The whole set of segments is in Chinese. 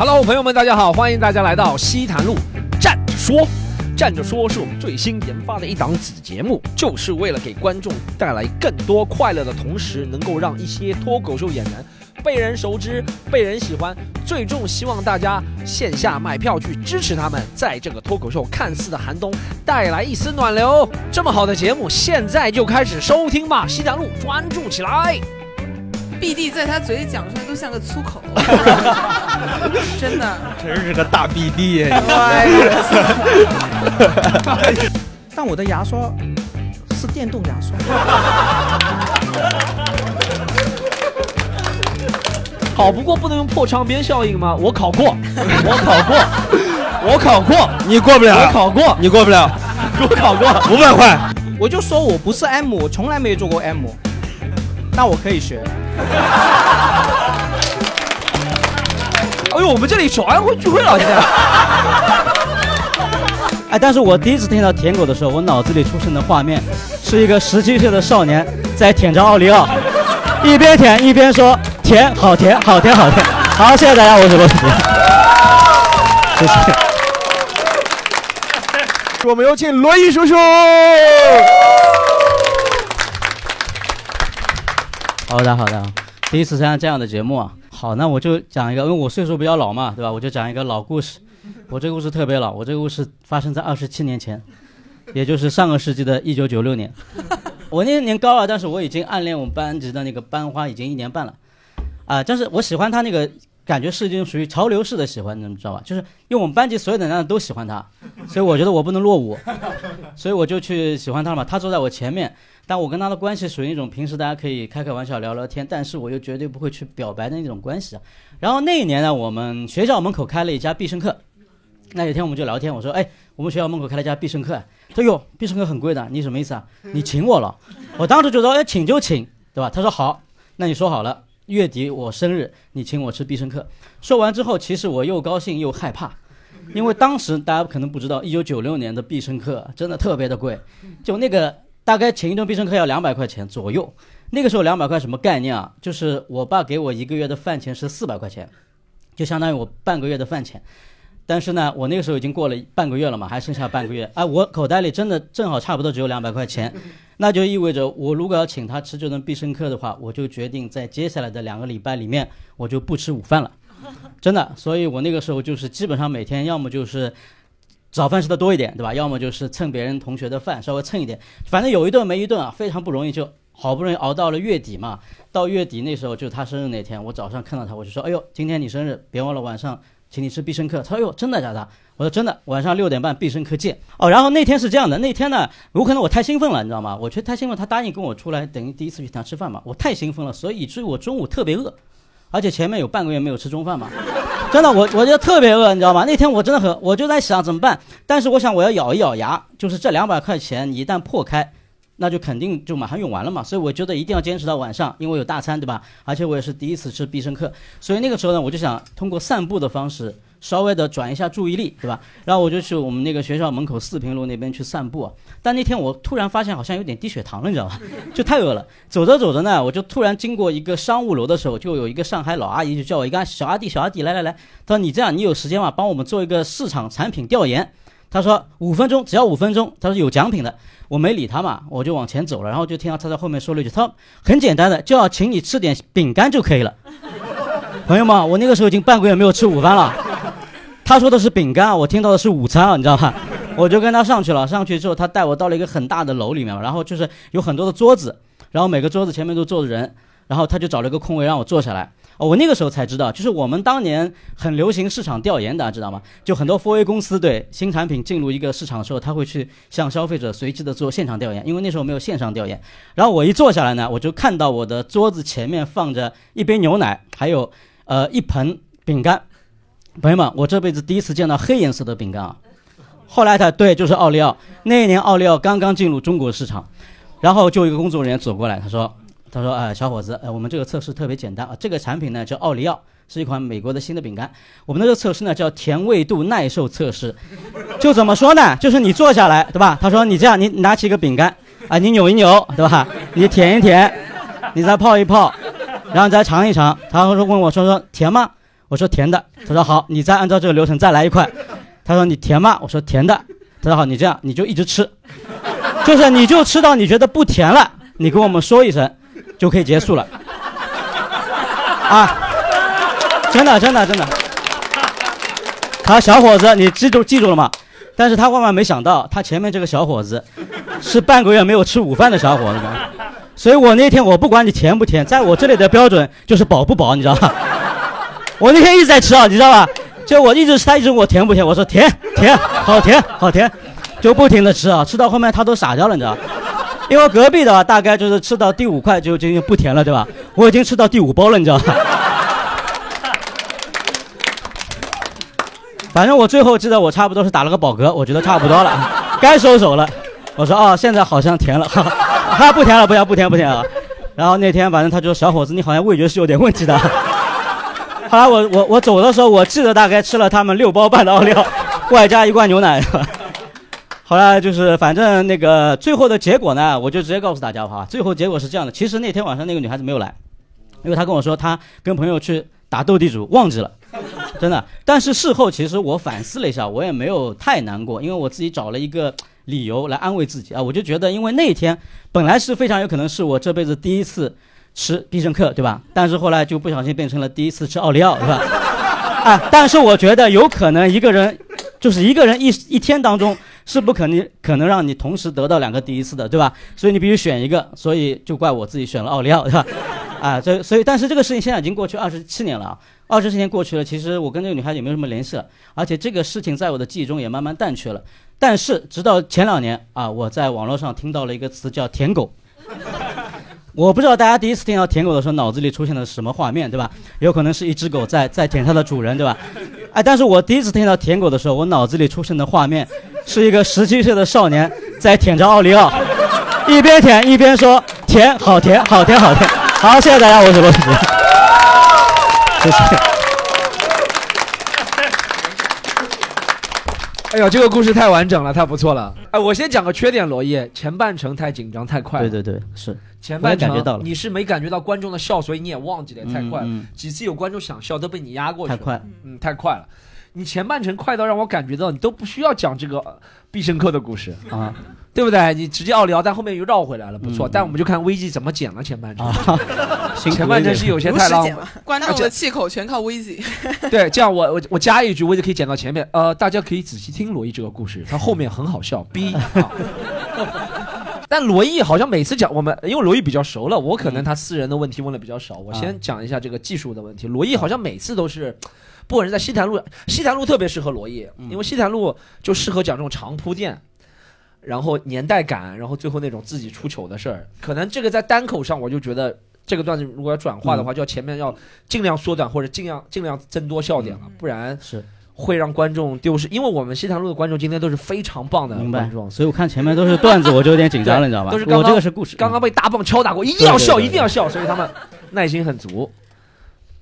Hello，朋友们，大家好，欢迎大家来到西坛路站着说。站着说是我们最新研发的一档子节目，就是为了给观众带来更多快乐的同时，能够让一些脱口秀演员被人熟知、被人喜欢。最终希望大家线下买票去支持他们，在这个脱口秀看似的寒冬带来一丝暖流。这么好的节目，现在就开始收听吧！西坛路专注起来。B D 在他嘴里讲出来都像个粗口，真的，真是个大 B D。但我的牙刷是电动牙刷。考不过不能用破窗边效应吗？我考过，我考过，我考过，你过不了。我考过，你过不了。我考过，五百块。我就说我不是 M，我从来没做过 M，那我可以学。哎呦，我们这里小安徽聚会了，现在。哎，但是我第一次听到舔狗的时候，我脑子里出现的画面是一个十七岁的少年在舔着奥利奥，一边舔一边说甜，好甜，好甜，好甜。好，谢谢大家，我是罗子杰。谢谢。我们有请罗毅叔叔。好的，好的，第一次参加这样的节目啊。好，那我就讲一个，因为我岁数比较老嘛，对吧？我就讲一个老故事。我这个故事特别老，我这个故事发生在二十七年前，也就是上个世纪的一九九六年。我那年高二，但是我已经暗恋我们班级的那个班花已经一年半了。啊，但是我喜欢她那个感觉是一种属于潮流式的喜欢，你知道吧？就是因为我们班级所有的男的都喜欢她，所以我觉得我不能落伍，所以我就去喜欢她嘛。她坐在我前面。但我跟他的关系属于那种平时大家可以开开玩笑聊聊天，但是我又绝对不会去表白的那种关系啊。然后那一年呢，我们学校门口开了一家必胜客，那有天我们就聊天，我说：“哎，我们学校门口开了一家必胜客。”他说：“哟，必胜客很贵的，你什么意思啊？你请我了？”我当时就说：“哎，请就请，对吧？”他说：“好，那你说好了，月底我生日，你请我吃必胜客。”说完之后，其实我又高兴又害怕，因为当时大家可能不知道，一九九六年的必胜客真的特别的贵，就那个。大概请一顿必胜客要两百块钱左右，那个时候两百块什么概念啊？就是我爸给我一个月的饭钱是四百块钱，就相当于我半个月的饭钱。但是呢，我那个时候已经过了半个月了嘛，还剩下半个月。哎，我口袋里真的正好差不多只有两百块钱，那就意味着我如果要请他吃这顿必胜客的话，我就决定在接下来的两个礼拜里面我就不吃午饭了，真的。所以我那个时候就是基本上每天要么就是。早饭吃的多一点，对吧？要么就是蹭别人同学的饭，稍微蹭一点，反正有一顿没一顿啊，非常不容易，就好不容易熬到了月底嘛。到月底那时候就他生日那天，我早上看到他，我就说：“哎呦，今天你生日，别忘了晚上请你吃必胜客。”他说：“哎呦，真的假的？”我说：“真的，晚上六点半必胜客见。”哦，然后那天是这样的，那天呢，有可能我太兴奋了，你知道吗？我觉得太兴奋，他答应跟我出来，等于第一次去他吃饭嘛，我太兴奋了，所以以至于我中午特别饿。而且前面有半个月没有吃中饭嘛，真的，我我就特别饿，你知道吗？那天我真的很，我就在想怎么办。但是我想我要咬一咬牙，就是这两百块钱一旦破开，那就肯定就马上用完了嘛。所以我觉得一定要坚持到晚上，因为有大餐，对吧？而且我也是第一次吃必胜客，所以那个时候呢，我就想通过散步的方式。稍微的转一下注意力，对吧？然后我就去我们那个学校门口四平路那边去散步。但那天我突然发现好像有点低血糖了，你知道吧？就太饿了。走着走着呢，我就突然经过一个商务楼的时候，就有一个上海老阿姨就叫我一个小阿弟，小阿弟，来来来，他说你这样，你有时间吗？帮我们做一个市场产品调研。他说五分钟，只要五分钟。他说有奖品的。我没理他嘛，我就往前走了。然后就听到他在后面说了一句：“他说很简单的，就要请你吃点饼干就可以了。”朋友们，我那个时候已经半个月没有吃午饭了。他说的是饼干啊，我听到的是午餐啊，你知道吗？我就跟他上去了，上去之后他带我到了一个很大的楼里面，然后就是有很多的桌子，然后每个桌子前面都坐着人，然后他就找了一个空位让我坐下来。哦，我那个时候才知道，就是我们当年很流行市场调研的，知道吗？就很多 4A 公司对新产品进入一个市场的时候，他会去向消费者随机的做现场调研，因为那时候没有线上调研。然后我一坐下来呢，我就看到我的桌子前面放着一杯牛奶，还有呃一盆饼干。朋友们，我这辈子第一次见到黑颜色的饼干啊！后来他对，就是奥利奥。那一年奥利奥刚刚进入中国市场，然后就一个工作人员走过来，他说：“他说，哎，小伙子，呃，我们这个测试特别简单啊，这个产品呢叫奥利奥，是一款美国的新的饼干。我们的这个测试呢叫甜味度耐受测试，就怎么说呢？就是你坐下来，对吧？他说你这样，你拿起一个饼干啊，你扭一扭，对吧？你舔一舔，你再泡一泡，然后再尝一尝。他说问我说说甜吗？”我说甜的。他说好，你再按照这个流程再来一块。他说你甜吗？我说甜的。他说好，你这样你就一直吃，就是你就吃到你觉得不甜了，你跟我们说一声，就可以结束了。啊，真的真的真的。他小伙子，你记住记住了吗？但是他万万没想到，他前面这个小伙子是半个月没有吃午饭的小伙子。所以我那天我不管你甜不甜，在我这里的标准就是饱不饱，你知道吧？我那天一直在吃啊，你知道吧？就我一直他一直问我甜不甜，我说甜甜，好甜好甜，就不停的吃啊，吃到后面他都傻掉了，你知道因为隔壁的大概就是吃到第五块就就已经不甜了，对吧？我已经吃到第五包了，你知道吧？反正我最后记得我差不多是打了个饱嗝，我觉得差不多了，该收手了。我说哦，现在好像甜了，哈哈，不甜了，不要不甜不甜啊。然后那天反正他就说小伙子，你好像味觉是有点问题的。后来我我我走的时候，我记得大概吃了他们六包半的奥利奥，外加一罐牛奶。后来就是反正那个最后的结果呢，我就直接告诉大家哈，最后结果是这样的。其实那天晚上那个女孩子没有来，因为她跟我说她跟朋友去打斗地主忘记了，真的。但是事后其实我反思了一下，我也没有太难过，因为我自己找了一个理由来安慰自己啊，我就觉得因为那天本来是非常有可能是我这辈子第一次。吃必胜客对吧？但是后来就不小心变成了第一次吃奥利奥，对吧？啊，但是我觉得有可能一个人，就是一个人一一天当中是不可能可能让你同时得到两个第一次的，对吧？所以你必须选一个，所以就怪我自己选了奥利奥，对吧？啊，所以所以但是这个事情现在已经过去二十七年了啊，二十七年过去了，其实我跟这个女孩也没有什么联系了，而且这个事情在我的记忆中也慢慢淡去了。但是直到前两年啊，我在网络上听到了一个词叫“舔狗”。我不知道大家第一次听到舔狗的时候，脑子里出现的是什么画面，对吧？有可能是一只狗在在舔它的主人，对吧？哎，但是我第一次听到舔狗的时候，我脑子里出现的画面是一个十七岁的少年在舔着奥利奥，一边舔一边说舔，好甜，好甜，好甜。好，谢谢大家，我是罗志杰，谢谢。呦，这个故事太完整了，太不错了。哎，我先讲个缺点，罗毅，前半程太紧张太快了。对对对，是前半程你是没感觉到观众的笑，所以你也忘记了，太快了。嗯嗯、几次有观众想笑，都被你压过去了。太快，嗯，太快了。你前半程快到让我感觉到你都不需要讲这个必胜客的故事啊，对不对？你直接奥利奥，但后面又绕回来了，不错。但我们就看危机怎么剪了前半程。前半程是有些太浪，观众的气口全靠危机。对，这样我我我加一句，危机可以剪到前面。呃，大家可以仔细听罗毅这个故事，他后面很好笑。B。但罗毅好像每次讲我们，因为罗毅比较熟了，我可能他私人的问题问的比较少。我先讲一下这个技术的问题。罗毅好像每次都是。不管是在西坛路，西坛路特别适合罗毅，因为西坛路就适合讲这种长铺垫，然后年代感，然后最后那种自己出糗的事儿。可能这个在单口上，我就觉得这个段子如果要转化的话，就要前面要尽量缩短或者尽量尽量增多笑点了，不然是会让观众丢失。因为我们西坛路的观众今天都是非常棒的观众，所以我看前面都是段子，我就有点紧张了，你知道吧？都是我这个是故事，刚刚被大棒敲打过，一定要笑，一定要笑，所以他们耐心很足。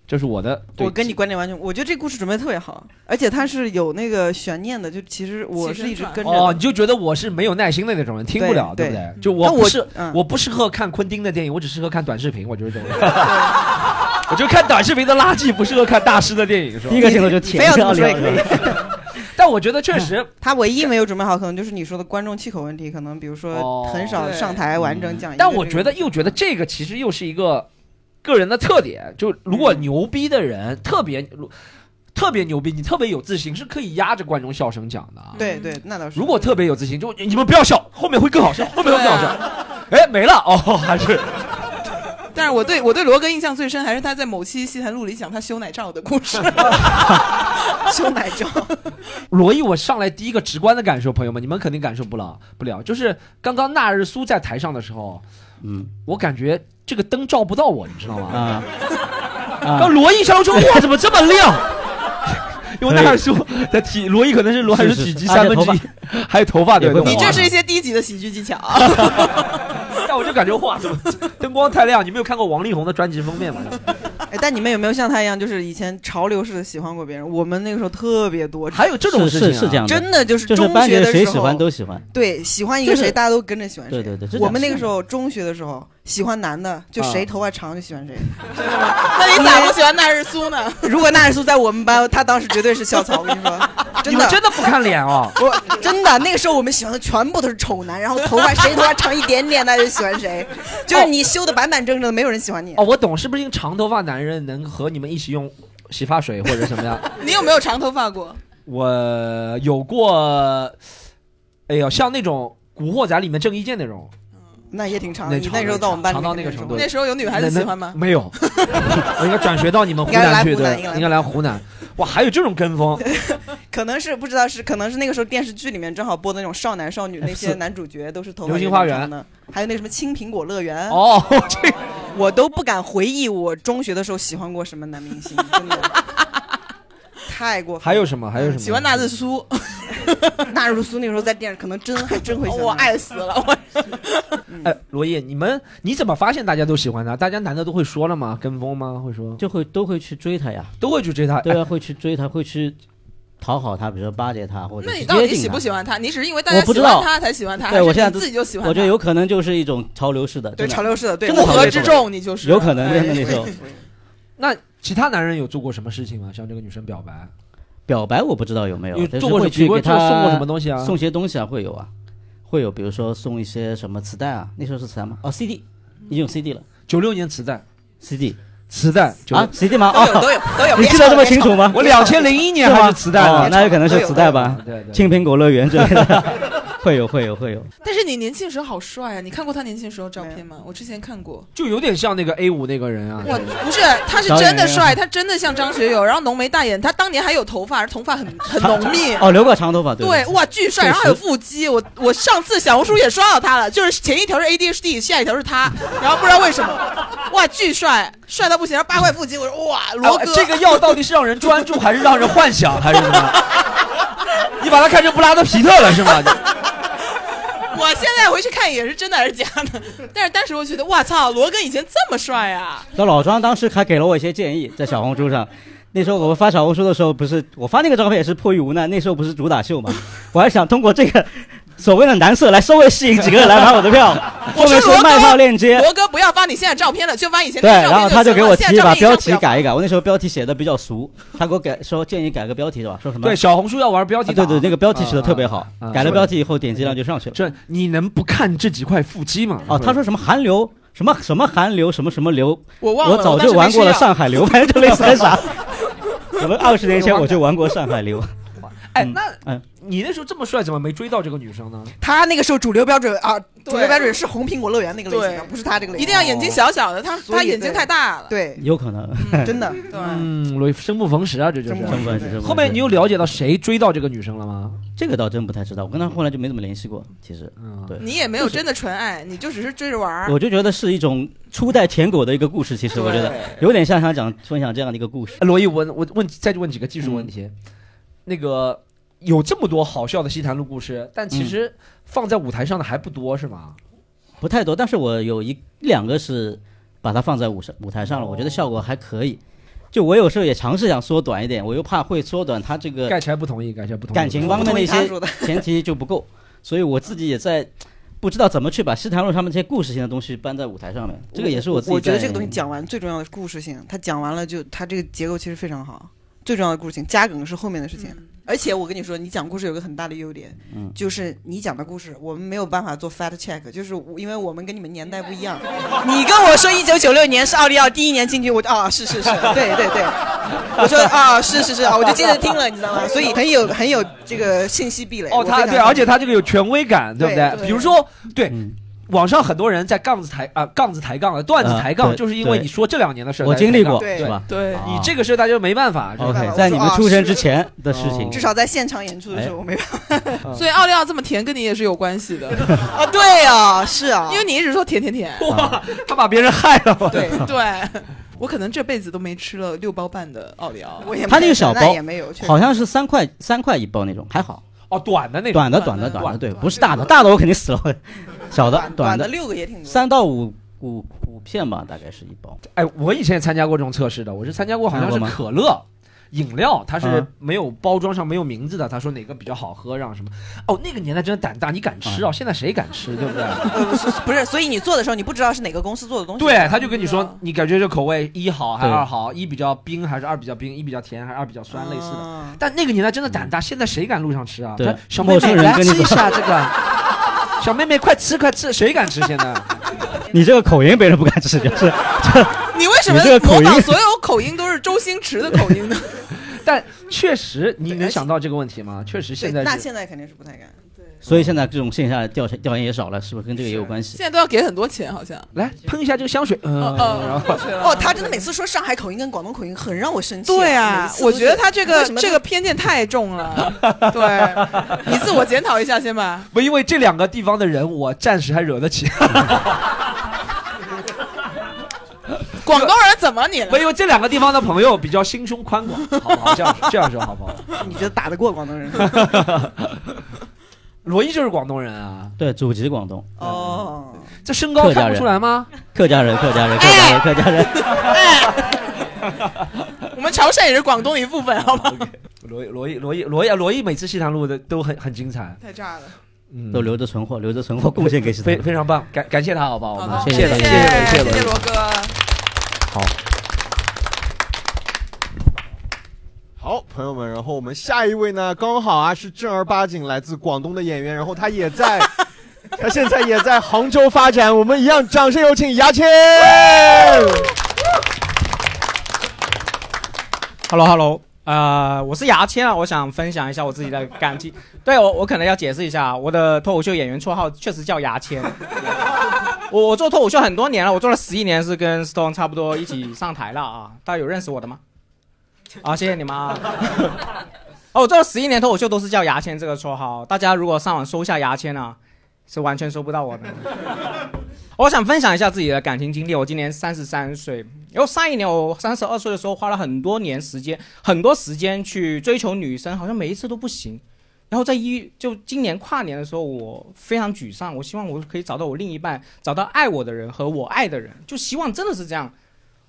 这是我的，我跟你观点完全，我觉得这故事准备特别好，而且它是有那个悬念的，就其实我是一直跟着。哦，你就觉得我是没有耐心的那种人，听不了，对不对？就我不是，我不适合看昆汀的电影，我只适合看短视频，我就是这种。我就看短视频的垃圾，不适合看大师的电影，是吧？第一个镜头就舔掉也可以。但我觉得确实，他唯一没有准备好，可能就是你说的观众气口问题，可能比如说很少上台完整讲。但我觉得又觉得这个其实又是一个。个人的特点，就如果牛逼的人特别特别牛逼，你特别有自信，是可以压着观众笑声讲的。对对，那倒是。如果特别有自信，就你们不要笑，后面会更好笑，后面会更好笑。哎，没了哦，还是。但是我对我对罗哥印象最深，还是他在某期《西坛录》里讲他修奶罩的故事。修奶罩。罗毅，我上来第一个直观的感受，朋友们，你们肯定感受不了不了，就是刚刚那日苏在台上的时候，嗯，我感觉。这个灯照不到我，你知道吗？啊！刚罗毅上来说，哇，怎么这么亮？因为那儿说他体，罗毅可能是罗还是体积三分之一，还有头发对你这是一些低级的喜剧技巧。但我就感觉哇，怎么灯光太亮？你没有看过王力宏的专辑封面吗？哎但你们有没有像他一样，就是以前潮流式的喜欢过别人？我们那个时候特别多，还有这种事情、啊、是是是这样的，真的就是中学的时候，喜欢都喜欢。对，喜欢一个就是谁，大家都跟着喜欢谁。对对对，我们那个时候中学的时候，喜欢男的就谁啊头发长就喜欢谁。那你咋不喜欢纳日苏呢？如果纳日苏在我们班，他当时绝对是校草。我跟你说，真的你们真的不看脸哦？我真的那个时候我们喜欢的全部都是丑男，然后头发谁头发长一点点，那就喜欢谁。就是你修的板板正正的，没有人喜欢你。哦，我懂，是不是因为长头发男人能和你们一起用洗发水或者什么样？你有没有长头发过？我有过，哎呦，像那种《古惑仔》里面郑伊健那种，那也挺长那的。你那时候到我们班里长到那个程度那时候有女孩子喜欢吗？没有，我应该转学到你们湖南去，湖南应该，来对应该来湖南。哇，还有这种跟风，可能是不知道是，可能是那个时候电视剧里面正好播的那种少男少女，那些 男主角都是头发流星花园还有那什么青苹果乐园，哦，这我都不敢回忆我中学的时候喜欢过什么男明星，真的太过分了。还有什么？还有什么？喜欢纳日苏，纳入苏那个时候在电视，可能真还真会我爱死了。我哎，罗毅，你们你怎么发现大家都喜欢他？大家难道都会说了吗？跟风吗？会说就会都会去追他呀，都会去追他？哎对啊，会去追他，会去讨好他，比如说巴结他，或者是那你到底喜不喜欢他？你只是因为大家不知道喜欢他才喜欢他，还是对我现在自己就喜欢他？我觉得有可能就是一种潮流式的，对潮流式的，对乌合之众，你就是有可能哎真的那其他男人有做过什么事情吗？向这个女生表白？表白我不知道有没有，做过给如说送过什么东西啊？送些东西啊，会有啊，会有，比如说送一些什么磁带啊，那时候是磁带吗？哦，CD，已经有 CD 了九六年磁带，，CD 磁带啊，CD 吗？都有哦，都有都有。你记得这么清楚吗？我两千零一年还是磁带呢，哦那有可能是磁带吧，对对。青苹果乐园之类的，会有会有会有。但是你年轻时候好帅啊！你看过他年轻时候照片吗？我之前看过。就有点像那个 A 五那个人啊。我，不是，他是真的帅，他真的像张学友，然后浓眉大眼，他当年还有头发，头发很很 浓密。哦，留过长头发，对对，哇，巨帅，然后还有腹肌。我我上次小红书也刷到他了，就是前一条是 ADHD，下一条是他，然后不知道为什么，哇，巨帅，帅到不行，然后八块腹肌，我说哇，罗哥，哎这个药到底是让人专注，还是让人幻想，还是什么？你把他看成布拉德皮特了是吗？我现在回去看也是真的还是假的，但是当时我觉得，我操，罗哥以前这么帅啊！那老庄当时还给了我一些建议，在小红书上。那时候我们发小红书的时候，不是我发那个照片也是迫于无奈。那时候不是主打秀嘛，我还想通过这个所谓的男色来稍微吸引几个人来买我的票。我后面说卖票，链接，罗哥不要发你现在照片了，就发以前对，那照片对然后他就给我提把标题改一改。我那时候标题写的比较俗，他给我改说建议改个标题是吧？说什么？对，小红书要玩标题。啊对对，那个标题写的特别好啊啊啊，改了标题以后点击量就上去了。这你能不看这几块腹肌吗？哦，他说什么韩流，什么什么韩流，什么什么流，我忘了，我早就玩过了上海流，反正就类似个啥。我们二十年前我就玩过上海流，哎，嗯那嗯你那时候这么帅，怎么没追到这个女生呢？他那个时候主流标准啊，主流标准是红苹果乐园那个类型的，对不是他这个类型。一定要眼睛小小的，他他眼睛太大了。对，有可能。真的。对，嗯，罗生不逢时啊，这就是生不。真不是真不是后面你又了解到谁追到这个女生了吗？这个倒真不太知道，我跟他后来就没怎么联系过。其实，嗯，对你也没有真的纯爱，你就只是追着玩儿。我就觉得是一种初代舔狗的一个故事。其实我觉得有点像想讲分享这样的一个故事。哎罗毅，我我问再问几个技术问题。那个有这么多好笑的西坛路故事，但其实放在舞台上的还不多，是吗？不太多，但是我有一两个是把它放在舞上舞台上了，我觉得效果还可以。就我有时候也尝试想缩短一点，我又怕会缩短它这个盖柴不同意，盖柴不同意。感情方面的一些前提就不够，所以我自己也在不知道怎么去把西坛路上面这些故事性的东西搬在舞台上面。这个也是我自己觉得这个东西讲完最重要的是故事性，它讲完了就它这个结构其实非常好。最重要的故事情，加梗是后面的事情。而且我跟你说，你讲故事有个很大的优点，嗯就是你讲的故事我们没有办法做 fact check，就是因为我们跟你们年代不一样。你跟我说一九九六年是奥利奥第一年进去，我就啊是是是，对对对，我说啊是是是啊，我就接着听了，你知道吗？所以很有很有这个信息壁垒。哦，他对，而且他这个有权威感，对不对对比如说，对嗯网上很多人在杠子抬啊杠子抬杠的段子抬杠，就是因为你说这两年的事儿，我经历过，对是吧？对，啊你这个事儿大家就没办法。OK，在你们出生之前的事情哦，至少在现场演出的时候，我没办法所以奥利奥这么甜，跟你也是有关系的，啊。对啊，是啊，因为你一直说甜甜甜。哇，他把别人害了。对对，我可能这辈子都没吃了六包半的奥利奥。我也他那个小包也没有，好像是三块三块一包那种，还好，哦，短的那种。短的短的短的，对，不是大的，大的我肯定死了。小的短的的六个也挺多。三到五五五五片吧，大概是一包。哎，我以前也参加过这种测试的，我是参加过好像是可乐。饮料它是嗯没有包装上没有名字的，他说哪个比较好喝，让什么？哦，那个年代真的胆大，你敢吃啊？现在谁敢吃，对不对？不是，所以你做的时候你不知道是哪个公司做的东西。对，他就跟你说，你感觉这口味一好还是二好，一比较冰还是二比较冰，一比较甜还是二比较酸，类似的。但那个年代真的胆大，现在谁敢路上吃啊？对小妹妹来吃一下这个，小妹妹快吃快吃，谁敢吃？现在 你这个口音别人不敢吃，就是你为什么你这个口音模仿所有口音都是周星驰的口音呢？但确实你能想到这个问题吗？确实现在那现在肯定是不太敢。所以现在这种线下调查调研也少了，是不是跟这个也有关系？现在都要给很多钱，好像。来喷一下这个香水，嗯，哦 然后哦，他真的每次说上海口音跟广东口音很让我生气。对啊我觉得他这为什么个这个偏见太重了。对，你自我检讨一下先吧。不因为这两个地方的人，我暂时还惹得起。广东人怎么你了不？因为这两个地方的朋友比较心胸宽广，好不好？这样这样说好不好？你觉得打得过广东人？罗伊就是广东人啊，对，祖籍广东，哦，这身高看不客家人出来吗？客家人，客家人，客家人，客家人。我们潮汕也是广东的一部分，好吗？罗伊罗毅罗毅罗毅罗毅每次西坛路的都很很精彩，太炸了。嗯都留着存货，留着存货贡献给。非非常棒，感感谢他，好不好？谢谢谢谢谢。谢罗哥。好，朋友们，然后我们下一位呢，刚好啊是正儿八经来自广东的演员，然后他也在，他现在也在杭州发展，我们一样掌声有请牙签。Hello Hello，呃，我是牙签啊，我想分享一下我自己的感情。对我，我可能要解释一下，我的脱口秀演员绰号确实叫牙签。我我做脱口秀很多年了，我做了十一年，是跟 Stone 差不多一起上台了啊。大家有认识我的吗？啊，谢谢你们啊。哦，我做了十一年脱口秀都是叫牙签这个绰号，大家如果上网搜一下牙签啊，是完全搜不到我的。我想分享一下自己的感情经历。我今年三十三岁，然后上一年我三十二岁的时候，花了很多年时间，很多时间去追求女生，好像每一次都不行。然后在一就今年跨年的时候，我非常沮丧。我希望我可以找到我另一半，找到爱我的人和我爱的人，就希望真的是这样。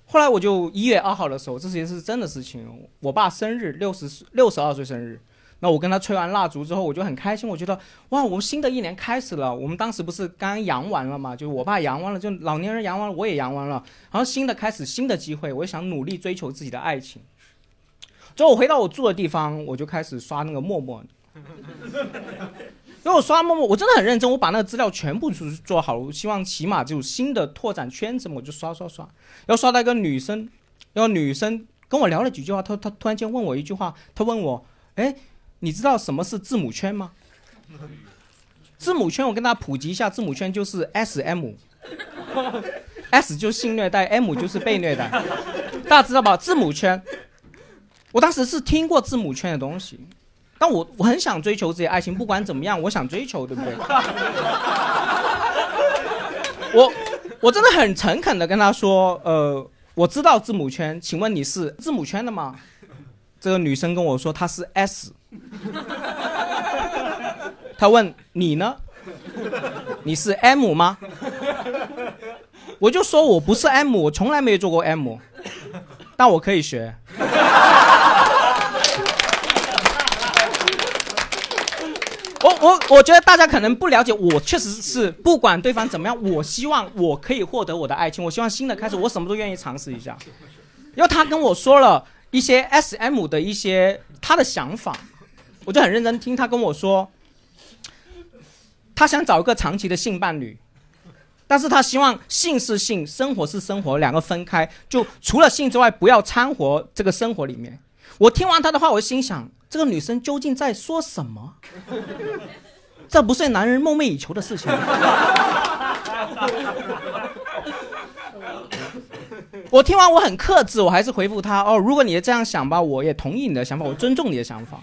后来我就一月二号的时候，这些是真的事情。我爸生日，六十六十二岁生日。那我跟他吹完蜡烛之后，我就很开心，我觉得哇，我们新的一年开始了。我们当时不是刚阳完了嘛，就我爸阳完了，就老年人阳完了，我也阳完了，然后新的开始，新的机会，我就想努力追求自己的爱情。之后我回到我住的地方，我就开始刷那个陌陌。因为我刷陌陌，我真的很认真，我把那个资料全部做做好了，我希望起码就有新的拓展圈子嘛，我就刷刷刷。然后刷到一个女生，然后女生跟我聊了几句话，她她突然间问我一句话，她问我，哎，你知道什么是字母圈吗？字母圈，我跟大家普及一下，字母圈就是 S M，S 就是性虐待，M 就是被虐待，大家知道吧？字母圈，我当时是听过字母圈的东西，但我我很想追求自己爱情，不管怎么样，我想追求，对不对？我我真的很诚恳的跟他说，呃，我知道字母圈，请问你是字母圈的吗？这个女生跟我说她是 S，她问你呢？你是 M 吗？我就说我不是 M，我从来没有做过 M，但我可以学。我我觉得大家可能不了解，我确实是不管对方怎么样，我希望我可以获得我的爱情，我希望新的开始，我什么都愿意尝试一下。因为他跟我说了一些 S M 的一些他的想法，我就很认真听他跟我说，他想找一个长期的性伴侣，但是他希望性是性，生活是生活，两个分开，就除了性之外，不要掺和这个生活里面。我听完他的话，我心想，这个女生究竟在说什么？这不是男人梦寐以求的事情。我听完我很克制，我还是回复他哦，如果你这样想吧，我也同意你的想法，我尊重你的想法。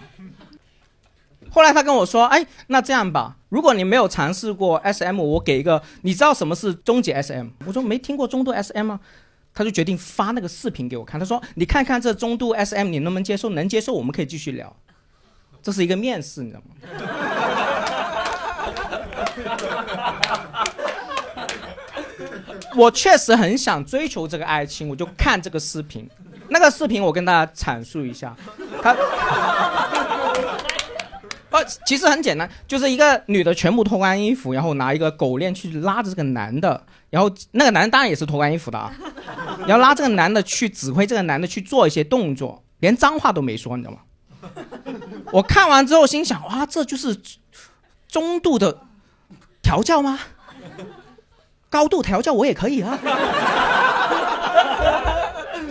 后来他跟我说，哎，那这样吧，如果你没有尝试过 SM，我给一个，你知道什么是终极 SM？我说没听过中度 SM 吗？他就决定发那个视频给我看，他说你看看这中度 SM 你能不能接受？能接受我们可以继续聊。这是一个面试，你知道吗？我确实很想追求这个爱情，我就看这个视频。那个视频我跟大家阐述一下，他，呃，其实很简单，就是一个女的全部脱光衣服，然后拿一个狗链去拉着这个男的，然后那个男的当然也是脱光衣服的啊，然后拉这个男的去指挥这个男的去做一些动作，连脏话都没说，你知道吗？我看完之后心想，哇，这就是中度的调教吗？高度调教我也可以啊，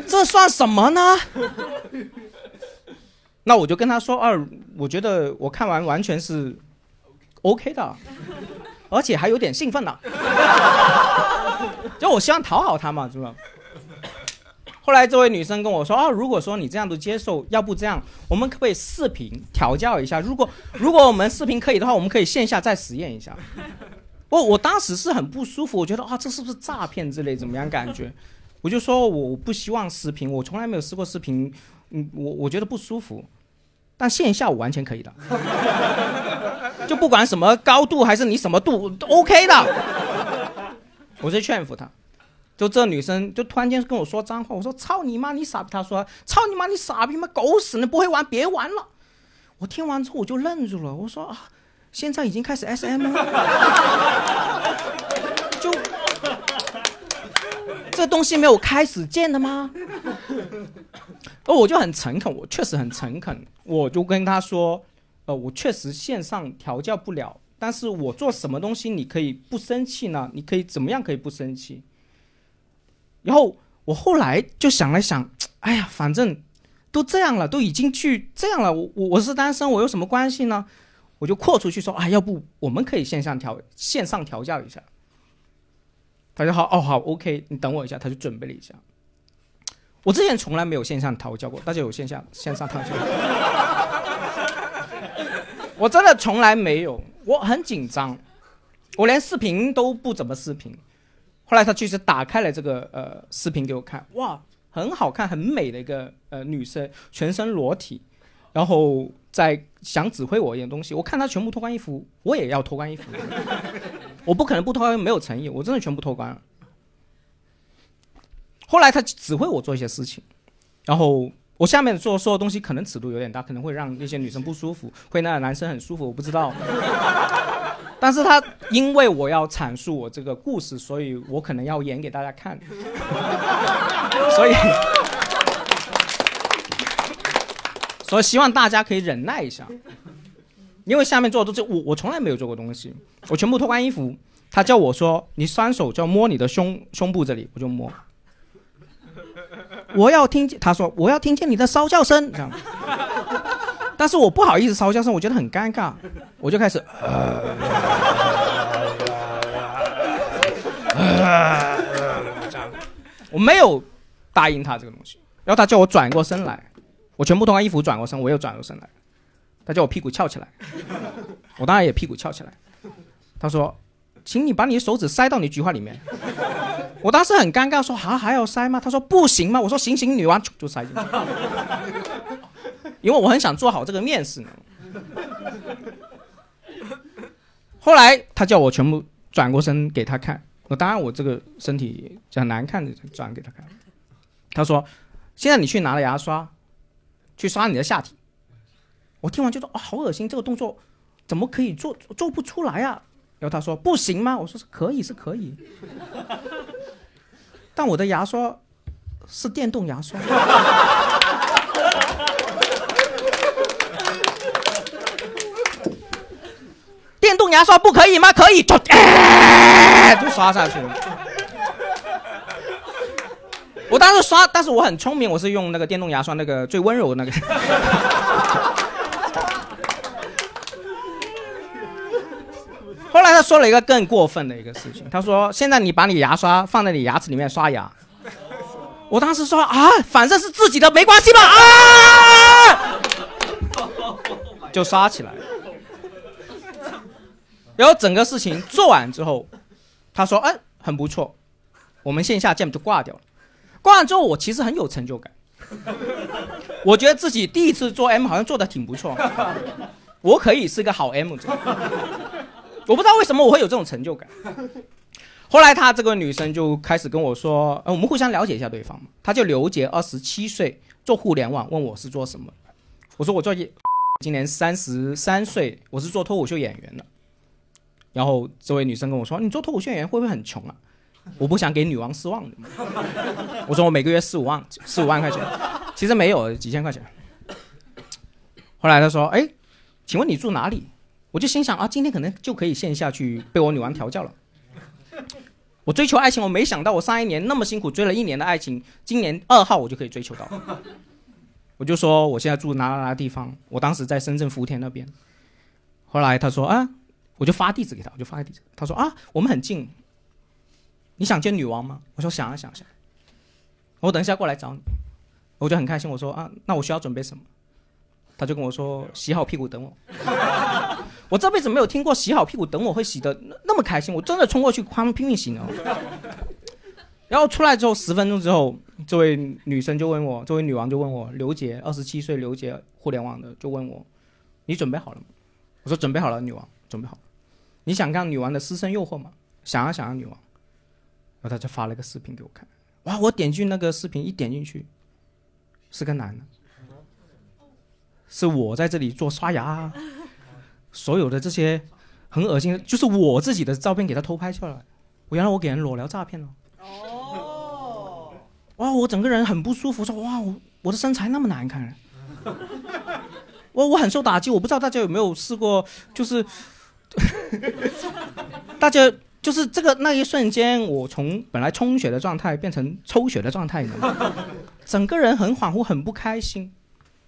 这算什么呢？那我就跟他说，二、我觉得我看完完全是 OK 的，而且还有点兴奋呢。就我希望讨好他嘛，是吧？后来这位女生跟我说，啊，如果说你这样都接受，要不这样，我们可不可以视频调教一下？如果如果我们视频可以的话，我们可以线下再实验一下。我我当时是很不舒服，我觉得啊，这是不是诈骗之类，怎么样感觉？我就说我不希望视频，我从来没有试过视频，嗯，我我觉得不舒服，但线下我完全可以的，就不管什么高度还是你什么度都 OK 的，我就劝服他。就这女生就突然间跟我说脏话，我说操你妈你傻逼，她说操你妈你傻逼妈狗屎，你不会玩别玩了。我听完之后我就愣住了，我说啊，现在已经开始 SM 了，就这东西没有开始见的吗？哦，我就很诚恳，我确实很诚恳，我就跟他说，呃，我确实线上调教不了，但是我做什么东西你可以不生气呢？你可以怎么样可以不生气？然后我后来就想了想，哎呀，反正都这样了，都已经去这样了，我我我是单身，我有什么关系呢？我就扩出去说，啊，要不我们可以线上调线上调教一下。他说好，哦好，OK，你等我一下，他就准备了一下。我之前从来没有线上调教过，大家有线下线上调教？我真的从来没有，我很紧张，我连视频都不怎么视频。后来他确实打开了这个呃视频给我看，哇，很好看，很美的一个呃女生，全身裸体，然后在想指挥我一点东西。我看她全部脱光衣服，我也要脱光衣服。我不可能不脱，没有诚意，我真的全部脱光了。后来他指挥我做一些事情，然后我下面做所有东西可能尺度有点大，可能会让那些女生不舒服，会让男生很舒服，我不知道。但是他因为我要阐述我这个故事，所以我可能要演给大家看，所以，所以希望大家可以忍耐一下，因为下面做的都是我我从来没有做过东西，我全部脱光衣服，他叫我说你双手就要摸你的胸胸部这里，我就摸，我要听见他说我要听见你的骚叫声这样。但是我不好意思骚叫声，我觉得很尴尬，我就开始，我没有答应他这个东西，然后他叫我转过身来，我全部脱完衣服转过身，我又转过身来，他叫我屁股翘起来，我当然也屁股翘起来，他说，请你把你的手指塞到你菊花里面，我当时很尴尬，说啊还要塞吗？他说不行吗？我说行行女王就塞进去。因为我很想做好这个面试呢。后来他叫我全部转过身给他看，我当然我这个身体很难看的转给他看。他说：“现在你去拿了牙刷，去刷你的下体。”我听完就说啊，好恶心，这个动作怎么可以做做不出来啊？然后他说：“不行吗？”我说：“是可以，是可以。”但我的牙刷是电动牙刷。电动牙刷不可以吗？可以，就就刷下去了。我当时刷，但是我很聪明，我是用那个电动牙刷，那个最温柔的那个。后来他说了一个更过分的一个事情，他说：“现在你把你牙刷放在你牙齿里面刷牙。”我当时说：“啊，反正是自己的，没关系吧？”啊，就刷起来。然后整个事情做完之后，他说：“哎，很不错，我们线下见就挂掉了。”挂完之后，我其实很有成就感，我觉得自己第一次做 M 好像做的挺不错，我可以是个好 M 者。我不知道为什么我会有这种成就感。后来他这个女生就开始跟我说，呃，我们互相了解一下对方嘛。她叫刘杰，二十七岁，做互联网，问我是做什么。我说我做，今年三十三岁，我是做脱口秀演员的。然后这位女生跟我说，你做脱口秀演员会不会很穷啊？我不想给女王失望。我说我每个月四五万，四五万块钱，其实没有几千块钱。后来他说，哎，请问你住哪里？我就心想啊，今天可能就可以线下去被我女王调教了。我追求爱情，我没想到我上一年那么辛苦追了一年的爱情，今年二号我就可以追求到。我就说我现在住哪哪哪地方，我当时在深圳福田那边。后来他说啊，我就发地址给他，我就发个地址。他说啊，我们很近，你想见女王吗？我说想啊想想。我等一下过来找你，我就很开心。我说啊，那我需要准备什么？他就跟我说洗好屁股等我。我这辈子没有听过洗好屁股等我会洗的那么开心，我真的冲过去，哐拼命洗呢。然后出来之后十分钟之后，这位女生就问我，这位女王就问我，刘杰，二十七岁，刘杰，互联网的，就问我，你准备好了吗？我说准备好了，女王，准备好了。你想看女王的私生诱惑吗？想啊想啊，女王。然后他就发了个视频给我看，哇！我点进那个视频，一点进去，是个男的，是我在这里做刷牙。所有的这些很恶心，就是我自己的照片给他偷拍出来。我原来我给人裸聊诈骗了。哦。哇，我整个人很不舒服，说哇，我我的身材那么难看。我我很受打击，我不知道大家有没有试过，就是 大家就是这个那一瞬间，我从本来充血的状态变成抽血的状态，整个人很恍惚，很不开心，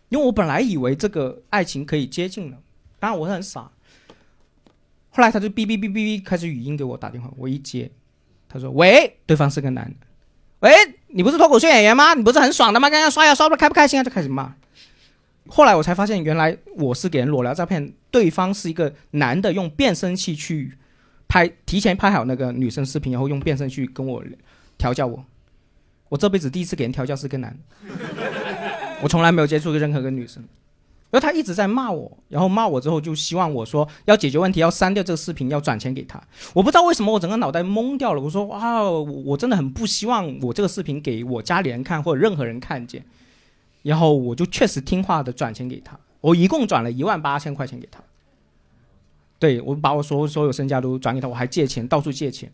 因为我本来以为这个爱情可以接近了。当然我是很傻，后来他就哔哔哔哔哔开始语音给我打电话，我一接，他说喂，对方是个男的，喂，你不是脱口秀演员吗？你不是很爽的吗？刚刚刷牙刷的开不开心啊？就开始骂。后来我才发现，原来我是给人裸聊照片，对方是一个男的，用变声器去拍，提前拍好那个女生视频，然后用变声器跟我调教我。我这辈子第一次给人调教是个男的，我从来没有接触过任何个女生。然后他一直在骂我，然后骂我之后就希望我说要解决问题，要删掉这个视频，要转钱给他。我不知道为什么我整个脑袋懵掉了。我说哇，我真的很不希望我这个视频给我家里人看或者任何人看见。然后我就确实听话的转钱给他，我一共转了一万八千块钱给他。对我把我所所有身家都转给他，我还借钱到处借钱。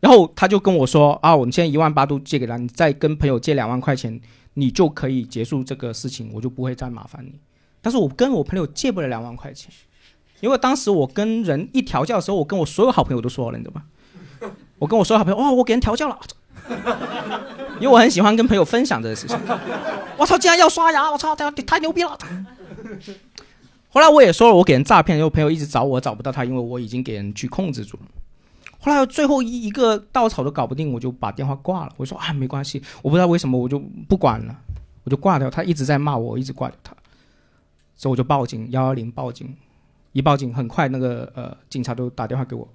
然后他就跟我说啊，我们现在一万八都借给他，你再跟朋友借两万块钱。你就可以结束这个事情，我就不会再麻烦你。但是我跟我朋友借不了两万块钱，因为当时我跟人一调教的时候，我跟我所有好朋友都说了，你知道吗？我跟我所有好朋友，哦，我给人调教了，因为我很喜欢跟朋友分享这个事情。我操，竟然要刷牙！我操，太太牛逼了！后来我也说了，我给人诈骗，因为朋友一直找我找不到他，因为我已经给人去控制住了。后来最后一一个稻草都搞不定，我就把电话挂了。我说啊，没关系，我不知道为什么我就不管了，我就挂掉。他一直在骂我，一直挂掉他，所以我就报警，幺幺零报警。一报警，很快那个呃警察都打电话给我。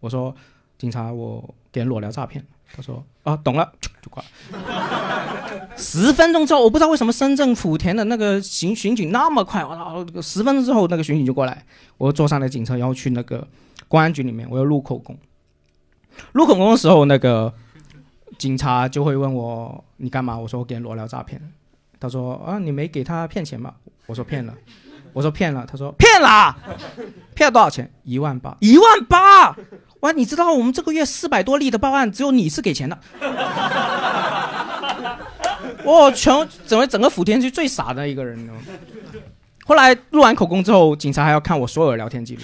我说警察，我给人裸聊诈骗。他说啊，懂了，就挂了。十分钟之后，我不知道为什么深圳福田的那个刑巡警那么快，我操！十分钟之后那个巡警就过来，我坐上了警车，然后去那个公安局里面，我要录口供。录口供的时候，那个警察就会问我：“你干嘛？”我说：“我给人裸聊诈骗。”他说：“啊，你没给他骗钱吧？”我说：“骗了。”我说：“骗了。”他说：“骗了，骗了多少钱？一万八，一万八！哇，你知道我们这个月四百多例的报案，只有你是给钱的。我全整个整个福田区最傻的一个人。后来录完口供之后，警察还要看我所有的聊天记录。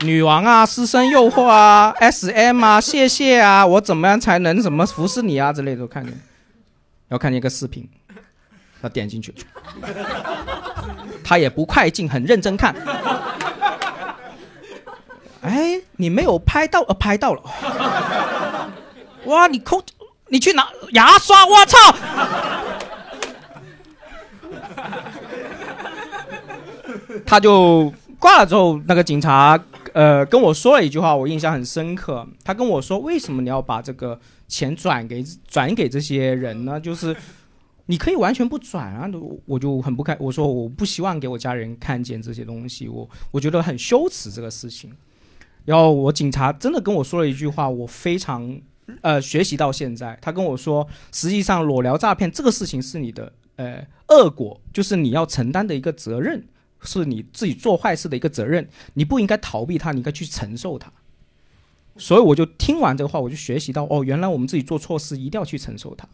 女王啊，私生诱惑啊，S M 啊，谢谢啊，我怎么样才能怎么服侍你啊之类的都看见，要看见一个视频，他点进去，他也不快进，很认真看。哎，你没有拍到，呃，拍到了。哇，你抠，你去拿牙刷，我操！他就。挂了之后，那个警察呃跟我说了一句话，我印象很深刻。他跟我说：“为什么你要把这个钱转给转给这些人呢？就是你可以完全不转啊，我就很不开，我说我不希望给我家人看见这些东西，我我觉得很羞耻这个事情。然后我警察真的跟我说了一句话，我非常呃学习到现在。他跟我说，实际上裸聊诈骗这个事情是你的呃恶果，就是你要承担的一个责任，是你自己做坏事的一个责任，你不应该逃避它，你应该去承受它。所以我就听完这个话，我就学习到哦，原来我们自己做错事一定要去承受它。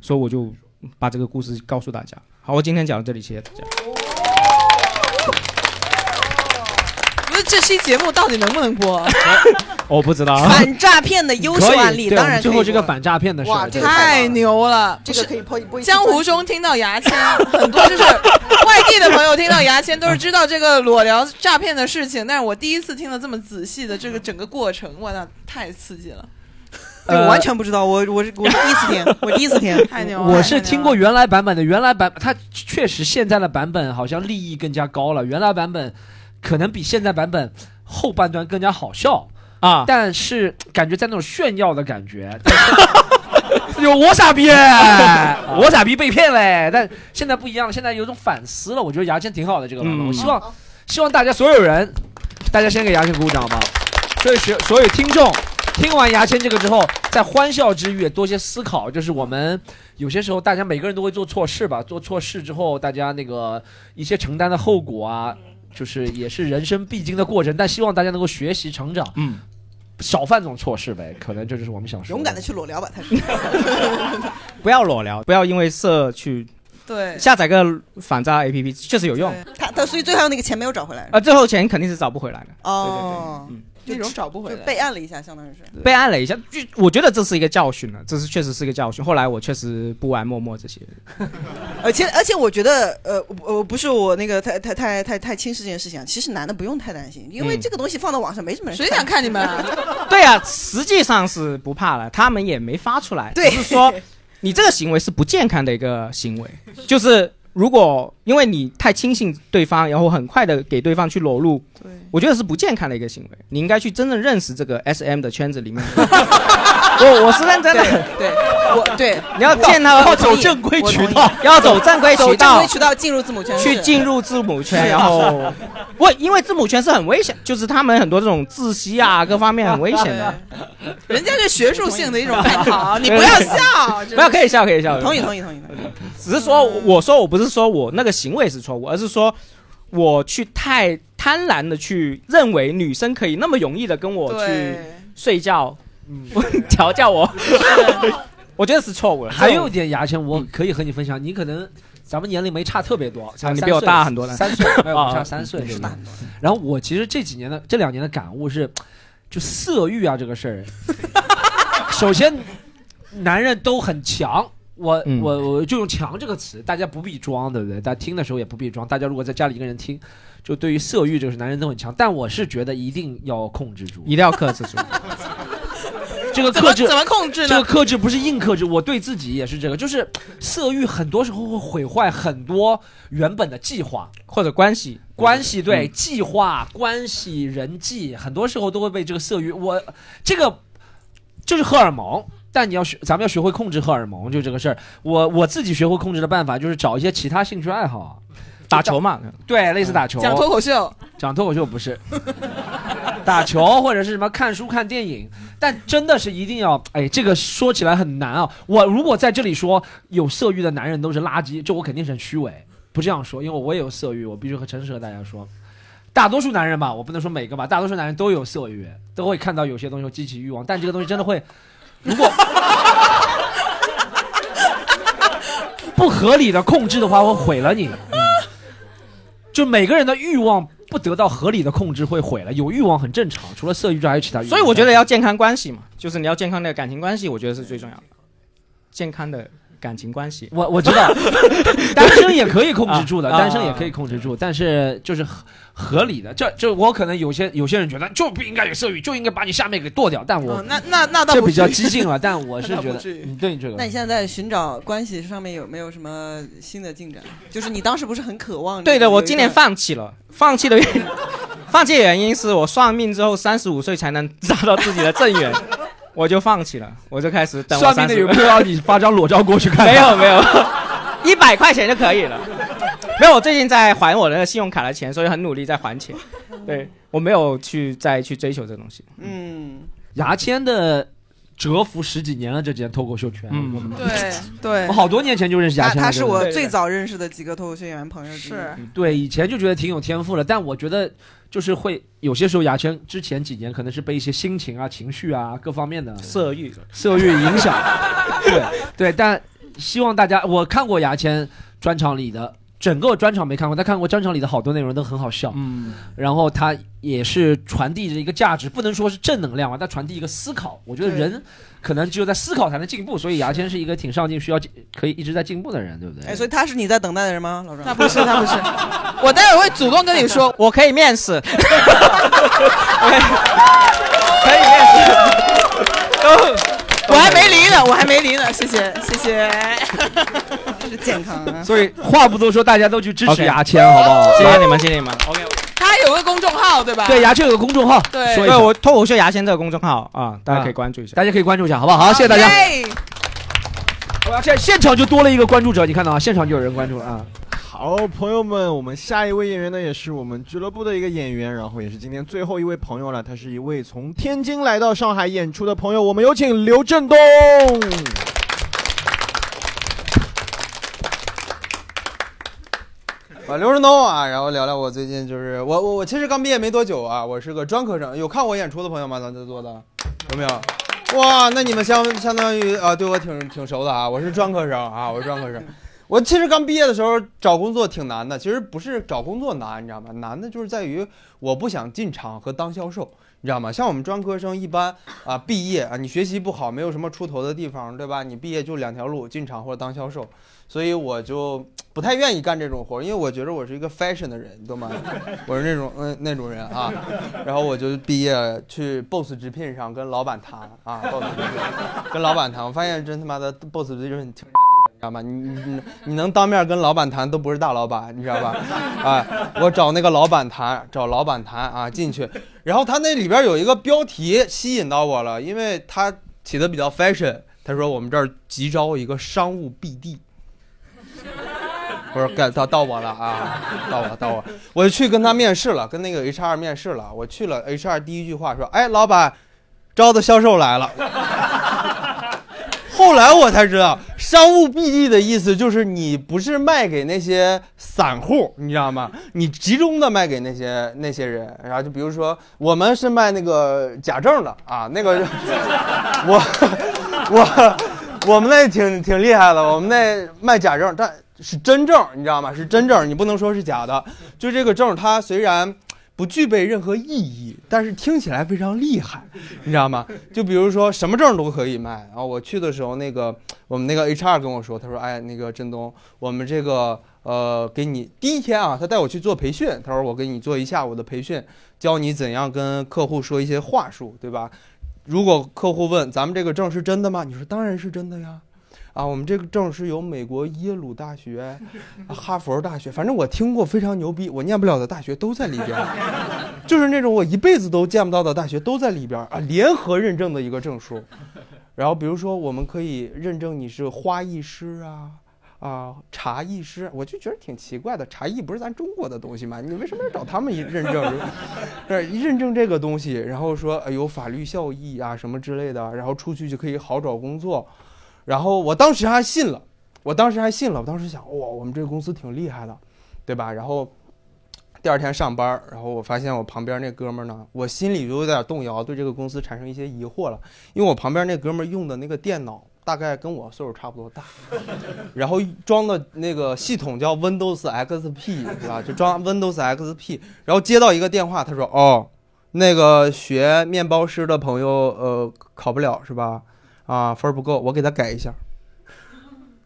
所以我就把这个故事告诉大家。好，我今天讲到这里，谢谢大家。不是这期节目到底能不能播？我不知道。反诈骗的优秀案例，当然最后这个反诈骗的事儿，哇这个太牛了！这个可以播播一播江湖中听到牙签，很多就是 外地的朋友听到牙签都是知道这个裸聊诈骗的事情，但是我第一次听了这么仔细的这个整个过程，哇，那太刺激了，对 我完全不知道，我我是我第一次听，我第一次听。太牛了！我是听过原来版本的，原来版它确实现在的版本好像利益更加高了，原来版本可能比现在版本后半段更加好笑，啊，但是感觉在那种炫耀的感觉。有我傻逼，我傻逼被骗嘞！但现在不一样了，现在有种反思了。我觉得牙签挺好的这个版本，嗯我希望希望大家所有人，大家先给牙签鼓掌吧。所以学所有听众听完牙签这个之后，在欢笑之余多些思考，就是我们有些时候大家每个人都会做错事吧，做错事之后，大家那个一些承担的后果啊，就是也是人生必经的过程。但希望大家能够学习成长，嗯，少犯这种错事呗。可能这就是我们想说勇敢的去裸聊吧，他是。不要裸聊，不要因为色去对下载个反诈 APP，确实有用。他他所以最后那个钱没有找回来。啊，最后钱肯定是找不回来的。哦，嗯那种找不回来。备案了一下，相当于是。备案了一下，就我觉得这是一个教训了，这是确实是一个教训。后来我确实不玩陌陌这些。而且而且我觉得，呃，呃不是我那个太太太太太轻视这件事情啊。其实男的不用太担心，因为嗯这个东西放到网上没什么人谁想看你们啊？对啊，实际上是不怕了，他们也没发出来，对只是说你这个行为是不健康的一个行为，就是如果因为你太轻信对方，然后很快的给对方去裸露，对，我觉得是不健康的一个行为。你应该去真正认识这个 S M 的圈子里面。我我是认真的，对，我对你要见他要走正规渠道，要走正规渠道正规，渠道进入字母圈，去进入字母圈，然后不，因为字母圈是很危险，就是他们很多这种窒息啊，各方面很 危险的。人家是学术性的一种探讨，你不要笑。不要可以笑，可以笑。同意同意同意同意。只是说，我说我不是说我那个行为是错误，而是说我去太贪婪的去认为女生可以那么容易的跟我去，睡觉，调教我，我觉得是错误的。还有一点牙签，我可以和你分享，你可能咱们年龄没差特别多，你比我大很多呢三岁，没有啊差三岁，对对吧？然后我其实这几年的这两年的感悟是，就色欲啊这个事儿，首先男人都很强。我嗯我我就用“强”这个词，大家不必装，对不对？大家听的时候也不必装。大家如果在家里一个人听，就对于色欲这个事，男人都很强。但我是觉得一定要控制住，一定要克制住。这个克制怎么怎么控制呢这个？克制不是硬克制，我对自己也是这个，就是色欲很多时候会毁坏很多原本的计划、或者关系，关系，对、嗯计划、关系、人际，很多时候都会被这个色欲。我这个就是荷尔蒙，但你要学，咱们要学会控制荷尔蒙，就这个事儿。我我自己学会控制的办法就是找一些其他兴趣爱好。啊，打球嘛，对，类似打球，讲脱口秀，讲脱口秀不是，打球或者是什么看书看电影，但真的是一定要，哎，这个说起来很难啊。我如果在这里说有色欲的男人都是垃圾，这我肯定是很虚伪，不这样说，因为我也有色欲，我必须和诚实和大家说。大多数男人吧，我不能说每个吧，大多数男人都有色欲，都会看到有些东西会激起欲望，但这个东西真的会，如果不合理的控制的话，会毁了你。嗯就每个人的欲望不得到合理的控制会毁了。有欲望很正常，除了色欲之外还有其他欲望。所以我觉得要健康关系嘛，就是你要健康的感情关系，我觉得是最重要的。健康的感情关系，我我知道，单身也可以控制住的，啊单身也可以控制住，但是就是合合理的。这这我可能有些有些人觉得就不应该有色欲，就应该把你下面给剁掉，但我嗯，那那那倒不这比较激进了。但我是觉得你对这个那你现在在寻找关系上面有没有什么新的进展？就是你当时不是很渴望？对的，我今年放弃了，放弃的原放弃的原因是我算命之后三十五岁才能找到自己的正缘，我就放弃了，我就开始等我算命的有35 没有让你发张裸照过去看？没有没有，一百块钱就可以了。没有，我最近在还我的那个信用卡的钱，所以很努力在还钱。对我没有去再去追求这东西。嗯，牙签的蛰伏十几年了，这件脱口秀圈。嗯对 对我，好多年前就认识牙签。他他是我最早认识的几个脱口秀演员朋友之一。是对以前就觉得挺有天赋的，但我觉得就是会有些时候牙签之前几年可能是被一些心情啊、情绪啊各方面的色欲，色欲影响。对对，但希望大家，我看过牙签专场里的整个专场没看过，但看过专场里的好多内容都很好笑。嗯，然后他也是传递着一个价值，不能说是正能量吧，他传递一个思考。我觉得人可能只有在思考才能进步，所以牙签是一个挺上进、需要可以一直在进步的人，对不对？哎，所以他是你在等待的人吗，老张？他不是，他不是。我待会儿会主动跟你说，我可以面试，可以面试，都我还没离呢，我还没离呢，谢谢谢谢。是健康啊。所以话不多说，大家都去支持牙签，好不好？谢谢你们，谢谢你们。OK，他有个公众号对吧？对，牙签有个公众号，对说一下，对我脱口秀牙签这个公众号啊，大家可以关注一下。大家可以关注一下，好不好？好，谢谢大家。现场就多了一个关注者，你看到啊？现场就有人关注了啊。好，朋友们，我们下一位演员呢，也是我们俱乐部的一个演员，然后也是今天最后一位朋友了。他是一位从天津来到上海演出的朋友，我们有请刘振东。啊刘振东啊，然后聊聊我最近就是我我我其实刚毕业没多久啊，我是个专科生。有看我演出的朋友吗？咱在座的有没有？哇，那你们相相当于啊，对我挺挺熟的啊。我是专科生啊，我是专科生。我其实刚毕业的时候找工作挺难的，其实不是找工作难，你知道吗？难的就是在于我不想进厂和当销售，你知道吗？像我们专科生一般啊，毕业啊，你学习不好，没有什么出头的地方，对吧？你毕业就两条路，进厂或者当销售。所以我就不太愿意干这种活，因为我觉得我是一个 fashion 的人，懂吗？我是那种嗯那种人啊。然后我就毕业去 boss 直聘上跟老板谈啊，boss 直聘跟老板谈，我发现真他妈的 boss 直聘挺。你知道吗？你你 你能当面跟老板谈都不是大老板，你知道吧？啊，我找那个老板谈，找老板谈啊，进去，然后他那里边有一个标题吸引到我了，因为他起的比较 fashion。他说我们这儿急招一个商务 BD。不是该到到我了啊，到我到我，我就去跟他面试了，跟那个 HR 面试了。我去了，HR 第一句话说：“哎，老板，招的销售来了。”后来我才知道，商务 BD 的意思就是你不是卖给那些散户，你知道吗？你集中的卖给那些那些人。然后就比如说，我们是卖那个假证的啊，那个 我我我们那挺挺厉害的，我们那卖假证，但是真证，你知道吗？是真证，你不能说是假的。就这个证，它虽然不具备任何意义，但是听起来非常厉害，你知道吗？就比如说什么证都可以卖。然后我去的时候，那个我们那个 HR 跟我说，他说：“哎，那个振东，我们这个呃，给你第一天啊，他带我去做培训，他说我给你做一下午的培训，教你怎样跟客户说一些话术，对吧？如果客户问咱们这个证是真的吗？你说当然是真的呀。”啊，我们这个证是由美国耶鲁大学、哈佛大学，反正我听过非常牛逼，我念不了的大学都在里边，就是那种我一辈子都见不到的大学都在里边啊，联合认证的一个证书。然后比如说，我们可以认证你是花艺师啊。啊，茶艺师，我就觉得挺奇怪的。茶艺不是咱中国的东西吗？你为什么要找他们一认证？是一认证这个东西，然后说哎有法律效益啊什么之类的，然后出去就可以好找工作。然后我当时还信了，我当时还信了，我当时想，哇，我们这个公司挺厉害的，对吧？然后第二天上班，然后我发现我旁边那哥们儿呢，我心里就有点动摇，对这个公司产生一些疑惑了，因为我旁边那哥们儿用的那个电脑大概跟我岁数差不多大，然后装的那个系统叫 Windows XP，是吧？就装 Windows XP，然后接到一个电话，他说，哦，那个学面包师的朋友，呃，考不了是吧？啊，分不够，我给他改一下。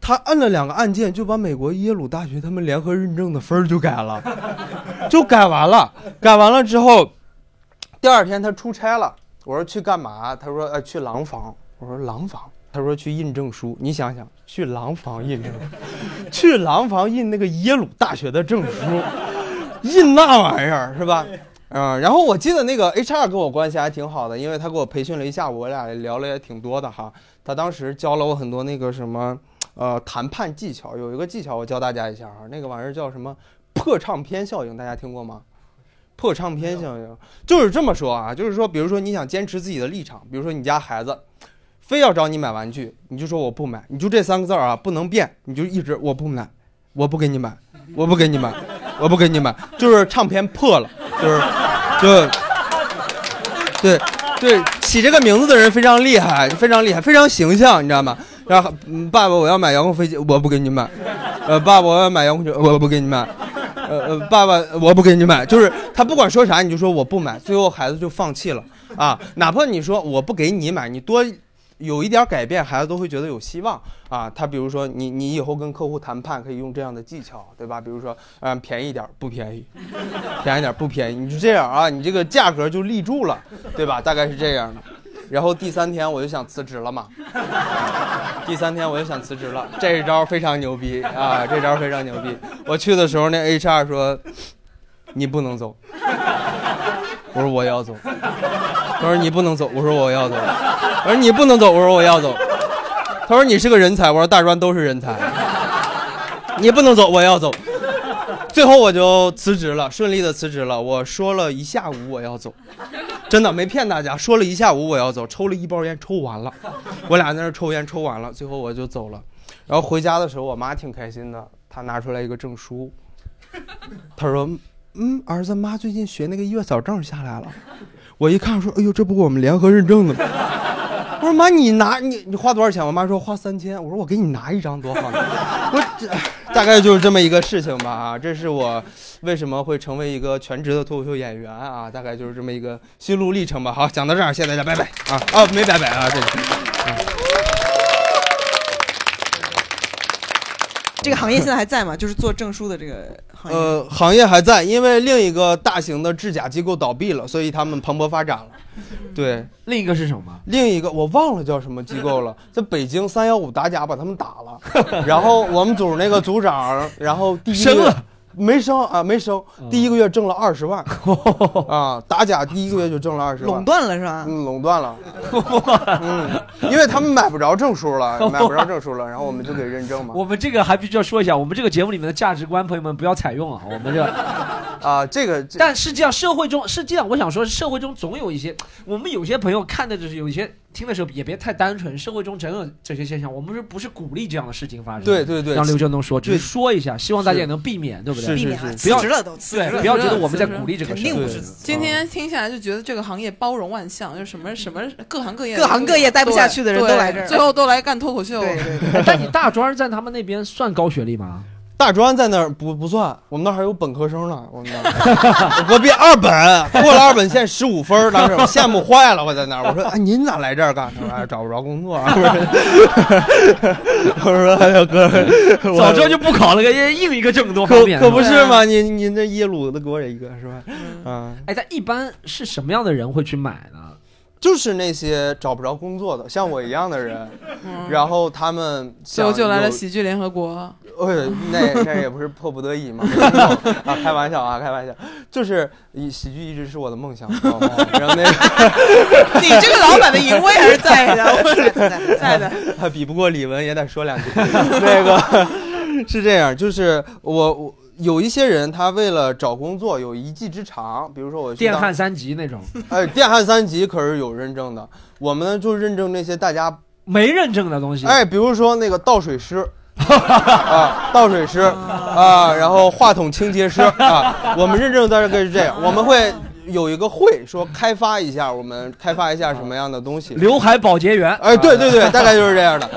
他摁了两个按键，就把美国耶鲁大学他们联合认证的分儿就改了，就改完了。改完了之后，第二天他出差了。我说去干嘛？他说呃去廊坊。我说廊坊。他说去印证书。你想想，去廊坊印证，去廊坊印那个耶鲁大学的证书，印那玩意儿是吧？嗯，然后我记得那个 HR 跟我关系还挺好的，因为他给我培训了一下午，我俩聊了也挺多的哈。他当时教了我很多那个什么，呃谈判技巧，有一个技巧我教大家一下哈，那个玩意儿叫什么破唱片效应，大家听过吗？破唱片效应就是这么说啊，就是说，比如说你想坚持自己的立场，比如说你家孩子非要找你买玩具，你就说我不买，你就这三个字儿啊不能变，你就一直我不买，我不给你买，我不给你买，我不给你买，就是唱片破了，就是就对对，起这个名字的人非常厉害，非常厉害，非常形象，你知道吗？然后、爸爸我要买遥控飞机，我不给你买，呃爸爸我要买遥控车，我不给你买。呃，爸爸，我不给你买，就是他不管说啥，你就说我不买，最后孩子就放弃了啊。哪怕你说我不给你买，你多有一点改变，孩子都会觉得有希望啊。他比如说你你以后跟客户谈判可以用这样的技巧，对吧？比如说嗯便宜点不便宜，便宜点不便宜，你就这样啊，你这个价格就立住了，对吧？大概是这样的。然后第三天我就想辞职了嘛，第三天我就想辞职了，这一招非常牛逼啊！这招非常牛逼。我去的时候，那 HR 说你不能走，我说我要走。他说你不能走，我说我要走。我说你不能走，我说我要走。他说你是个人才，我说大专都是人才。你不能走，我要走。最后我就辞职了，顺利的辞职了。我说了一下午我要走，真的没骗大家，说了一下午我要走，抽了一包烟，抽完了，我俩在那抽烟，抽完了，最后我就走了。然后回家的时候，我妈挺开心的，她拿出来一个证书，她说：“嗯，儿子，妈最近学那个月嫂证下来了。”我一看说：“哎呦，这不我们联合认证的吗？” 我说：“妈，你拿你你花多少钱？”我妈说：“花三千。”我说：“我给你拿一张多好呢。”我这大概就是这么一个事情吧啊，这是我为什么会成为一个全职的脱口秀演员啊，大概就是这么一个心路历程吧。好，讲到这儿，谢谢大家，拜拜啊啊，没拜拜啊，谢谢。啊。这个行业现在还在吗？就是做证书的这个行业。呃，行业还在，因为另一个大型的制假机构倒闭了，所以他们蓬勃发展了。对，另一个是什么？另一个我忘了叫什么机构了，在北京三幺五打假把他们打了，然后我们组那个组长，然后第一没升啊，没升，第一个月挣了二十万 啊，打假第一个月就挣了二十万，垄断了是吧？嗯，垄断了，嗯，因为他们买不着证书了，买不着证书了，然后我们就给认证嘛。我们这个还必须要说一下，我们这个节目里面的价值观，朋友们不要采用啊。我们这个 啊，这个，但是这样社会中实际上，我想说，社会中总有一些，我们有些朋友看的就是有一些听的时候也别太单纯，社会中总有这些现象，我们是不是鼓励这样的事情发生？对对对让刘振东说，只是说一下，希望大家也能避免，对不对？是避免不要辞职了都对，不要觉得我们在鼓励这个事儿，肯定不是今天听下来就觉得这个行业包容万象，就什么什么各行各业各行各业待不下去的人都来这儿最后都来干脱口秀。对对对。哎但你大专在他们那边算高学历吗？大专在那儿不不算，我们那儿还有本科生呢。我们那儿，我隔壁二本过了二本线十五分儿，当时我羡慕坏了。我在那儿，我说：“ 哎，您咋来这儿干？”他说：“哎，找不着工作。”我说：“我说哎呀哥，我早知道就不考了个硬一个这么多可方便。可不是吧是嘛？您您这耶鲁的给我一个是吧？啊，哎，但一般是什么样的人会去买呢？就是那些找不着工作的，像我一样的人，然后他们想最后就来了喜剧联合国。呃，那那也不是迫不得已嘛，啊，开玩笑啊，开玩笑，就是以喜剧一直是我的梦想，然后那个你这个老板的淫威还是在的，我在的。在的。他比不过李玟也得说两句，那个是这样，就是我我有一些人他为了找工作有一技之长，比如说我电焊三级那种。哎，电焊三级可是有认证的，我们呢就认证那些大家没认证的东西。哎，比如说那个倒水师。啊，倒水师。啊，然后话筒清洁师。啊，我们认证的这个是这样，我们会有一个会说开发一下，我们开发一下什么样的东西。刘海保洁员，哎，对对对，大概就是这样的。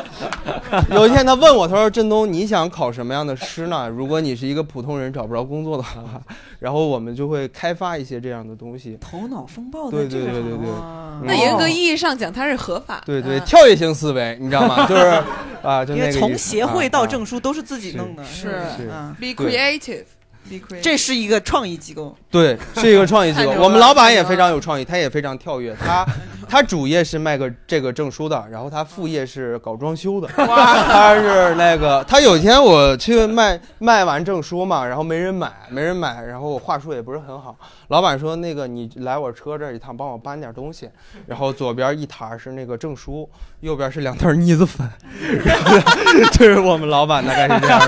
有一天他问我，他说：“振东，你想考什么样的师呢？如果你是一个普通人找不着工作的话，然后我们就会开发一些这样的东西。头脑风暴的对这个对对对对那严格意义上讲，它是合法。对对，嗯 跳跃性思维，你知道吗？就是啊，就因为从那个从协会到啊证书都是自己弄的，是 be creative。这是一个创意机构，对，是一个创意机构我们老板也非常有创意，他也非常跳跃。他他主业是卖个这个证书的，然后他副业是搞装修的。他是那个，他有一天我去卖卖完证书嘛，然后没人买，没人买，然后我话术也不是很好。老板说那个你来我车这儿一趟，帮我搬点东西。然后左边一沓是那个证书，右边是两袋腻子粉。这是我们老板大概是这样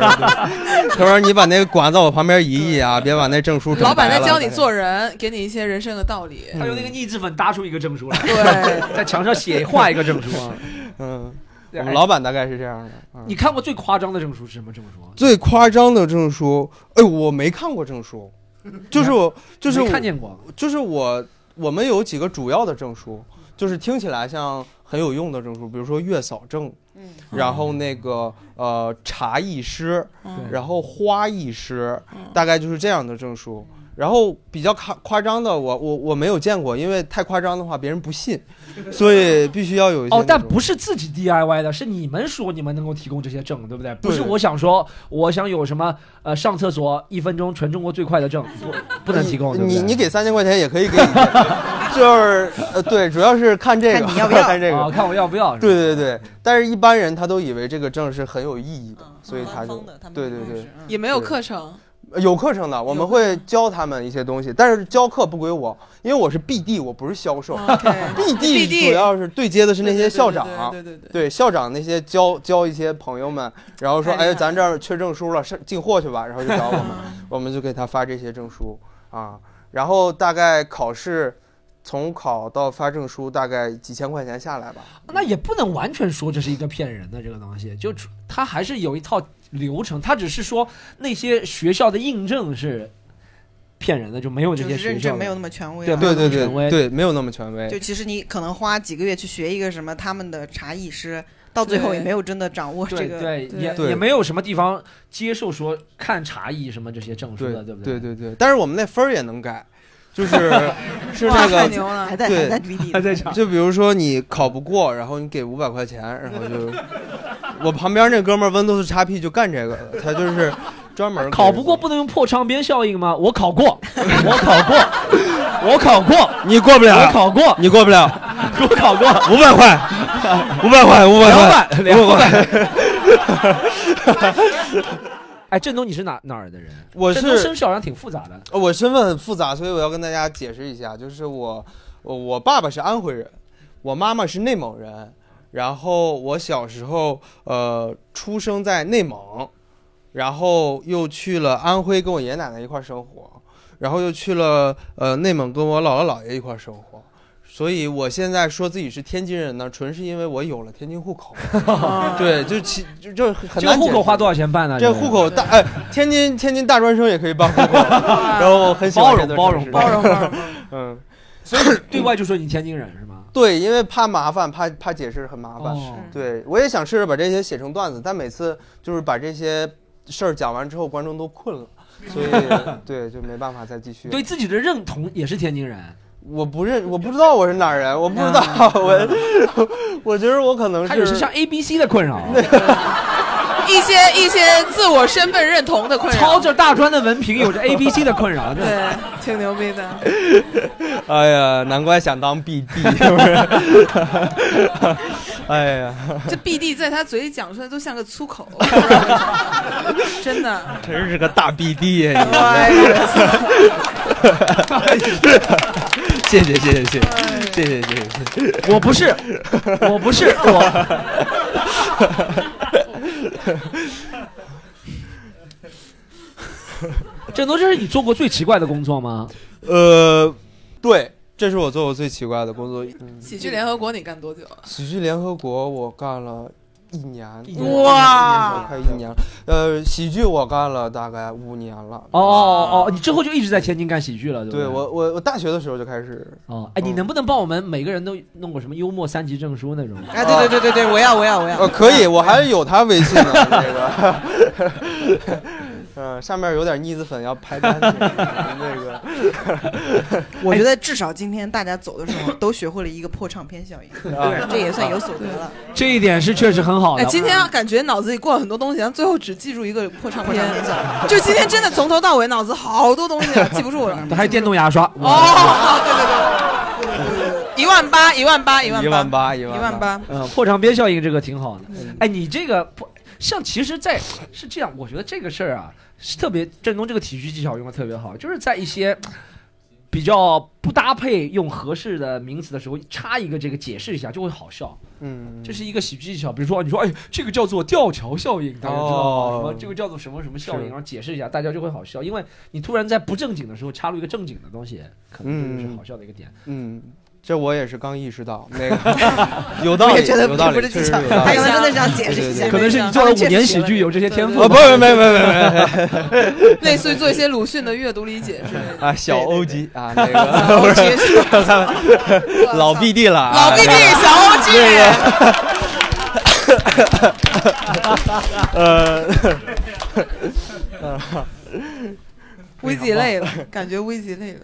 他说你把那个管子往我旁边移移啊，别把那证书老板在教你做人，给你一些人生的道理。他用那个腻子粉搭出一个证书来，对，在墙上写画一个证书啊。嗯，我们老板大概是这样的。嗯你看过最夸张的证书是什么证书啊？最夸张的证书，哎，我没看过证书，就是我，就是我看见过。就是我，我们有几个主要的证书，就是听起来像很有用的证书，比如说月嫂证，嗯。然后那个呃茶艺师，嗯。然后花艺师，大概就是这样的证书。然后比较夸夸张的，我我我没有见过，因为太夸张的话别人不信，所以必须要有一些哦，但不是自己 DIY 的，是你们说你们能够提供这些证，对不对？不是我想说，我想有什么呃上厕所一分钟全中国最快的证，不不能提供，对对？你你给三千块钱也可以给你，就是呃对，主要是看这个，看你要不要。看这个。啊，，看我要不要？是吧？对对对，但是一般人他都以为这个证是很有意义的，所以他就对对对。也没有课程，有课程的，我们会教他们一些东西，但是教课不归我，因为我是 BD，我不是销售。BD BD 主要是对接的是那些校长，对对对校长那些教教一些朋友们，然后说，哎，咱这儿缺证书了，上进货去吧，然后就找我们，嗯 我们就给他发这些证书啊，然后大概考试。从考到发证书大概几千块钱下来吧，那也不能完全说这是一个骗人的这个东西，就他还是有一套流程，他只是说那些学校的印证是骗人的，就没有这些认证没有那么权威对。对对权威对对，没有那么权威就。其实你可能花几个月去学一个什么他们的茶艺师，到最后也没有真的掌握这个。对对，也也没有什么地方接受说看茶艺什么这些证书的，对不对对？对对，但是我们那分儿也能改，就是 是那个，太牛了还！在对还在还在场，就比如说你考不过，然后你给五百块钱，然后就 我旁边那哥们儿 Windows XP 就干这个，他就是专门考不过不能用破唱边效应吗？我考过，我考过，我考过，你过不了我，考过，你过不了，我考过，五百块，五百块，五百两块，百，两百。哎，振东，你是哪哪儿的人？我振东是身世好像挺复杂的。呃我身份很复杂，所以我要跟大家解释一下，就是我我我爸爸是安徽人，我妈妈是内蒙人，然后我小时候呃出生在内蒙，然后又去了安徽跟我爷爷奶奶一块儿生活，然后又去了呃内蒙跟我姥姥姥爷一块儿生活。所以我现在说自己是天津人呢，纯是因为我有了天津户口。对，就其就就很这个难解释户口花多少钱办呢？这户口大哎，天津天津大专生也可以办户口，然后我很喜欢包容这座城市包容包容包容。嗯，所以对外就说你天津人是吗？对，因为怕麻烦，怕怕解释很麻烦。哦对我也想试着把这些写成段子，但每次就是把这些事儿讲完之后，观众都困了，所以 对就没办法再继续。对自己的认同也是天津人。我不认，我不知道我是哪儿人，我不知道，我 我觉得我可能是他也是像 A B C 的困扰，一些一些自我身份认同的困扰，操着大专的文凭，有着 A B C 的困扰。对，挺牛逼的。哎呀，难怪想当 BD，是不是？哎呀，这 BD 在他嘴里讲出来都像个粗口，真的。真是个大 BD 呀！哎呀谢谢谢谢谢谢谢谢谢谢。我不是，我不是我。这都这是你做过最奇怪的工作吗？呃，对，这是我做过最奇怪的工作。嗯喜剧联合国你干多久了？喜剧联合国我干了一年，一年哇快一年了。呃，喜剧我干了大概五年了。哦哦哦，你之后就一直在天津干喜剧了，对不对对？我我我大学的时候就开始。哦，哎，你能不能帮我们每个人都弄个什么幽默三级证书那种？哎，对对对对对，我要我要我要。呃，可以，我还有他微信呢，这个。嗯，上面有点腻子粉要拍干净，那个。我觉得至少今天大家走的时候都学会了一个破唱片效应，对这也算有所得了。这一点是确实很好的。哎，今天感觉脑子里过了很多东西，然后最后只记住一个破唱片，就今天真的从头到尾脑子好多东西啊，记不住了。还有电动牙刷，哦，对对对，一万万八，一万八，一万八一万八，一一万万八。嗯，破唱片效应这个挺好的。哎，你这个破像其实在，是这样，我觉得这个事儿啊，是特别振东这个体育技巧用的特别好，就是在一些比较不搭配用合适的名词的时候，插一个这个解释一下，就会好笑。嗯，这是一个喜剧技巧，比如说你说，哎，这个叫做吊桥效应，大家知道吗？哦什么这个叫做什么什么效应，然后解释一下，大家就会好笑，因为你突然在不正经的时候插入一个正经的东西，可能这就是好笑的一个点。嗯，这我也是刚意识到，那个 有道理，我也觉得有道理，不是技巧确实有道理他可。能真的这样解释一下。可能是你做了五年喜剧，有这些天赋。啊，不是，没有没没没没 类似于做一些鲁迅的阅读理解之类的。啊，小欧鸡啊，那个欧鸡是老 BD 了啊，老 BD 小欧鸡呃，危机累了，感觉危机累了。